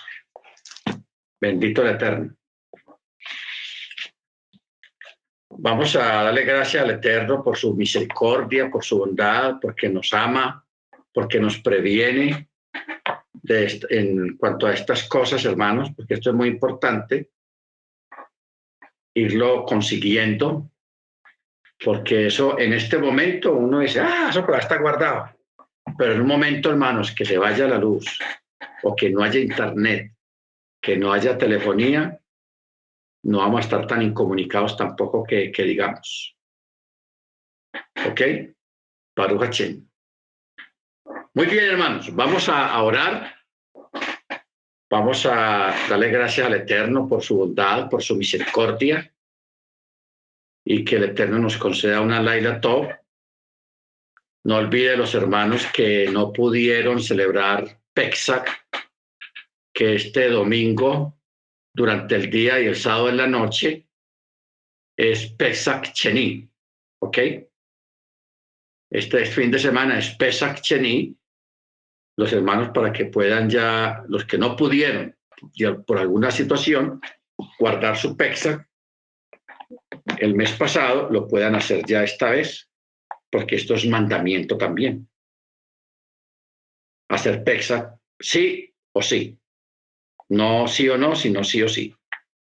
Bendito el Eterno. Vamos a darle gracias al Eterno por su misericordia, por su bondad, porque nos ama, porque nos previene en cuanto a estas cosas, hermanos, porque esto es muy importante, irlo consiguiendo, porque eso en este momento uno dice, ah, eso está guardado, pero en un momento, hermanos, que se vaya la luz o que no haya internet que no haya telefonía, no vamos a estar tan incomunicados tampoco que, digamos. ¿Ok? Baruch. Muy bien, hermanos. Vamos a orar. Vamos a darle gracias al Eterno por su bondad, por su misericordia y que el Eterno nos conceda una Laila Top. No olvide los hermanos que no pudieron celebrar Pexac, que este domingo, durante el día y el sábado en la noche, es Pesach Cheni, ¿ok? Este fin de semana es Pesach Cheni, los hermanos para que puedan ya, los que no pudieron por alguna situación, guardar su PEXA el mes pasado, lo puedan hacer ya esta vez, porque esto es mandamiento también. Hacer PEXA sí o sí. No sí o no, sino sí o sí.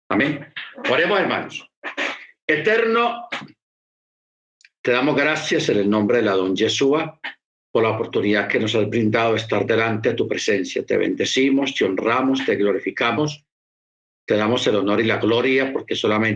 Amén. Oremos, hermanos. Eterno, te damos gracias en el nombre de la don Yeshua por la oportunidad que nos has brindado de estar delante de tu presencia. Te bendecimos, te honramos, te glorificamos, te damos el honor y la gloria porque solamente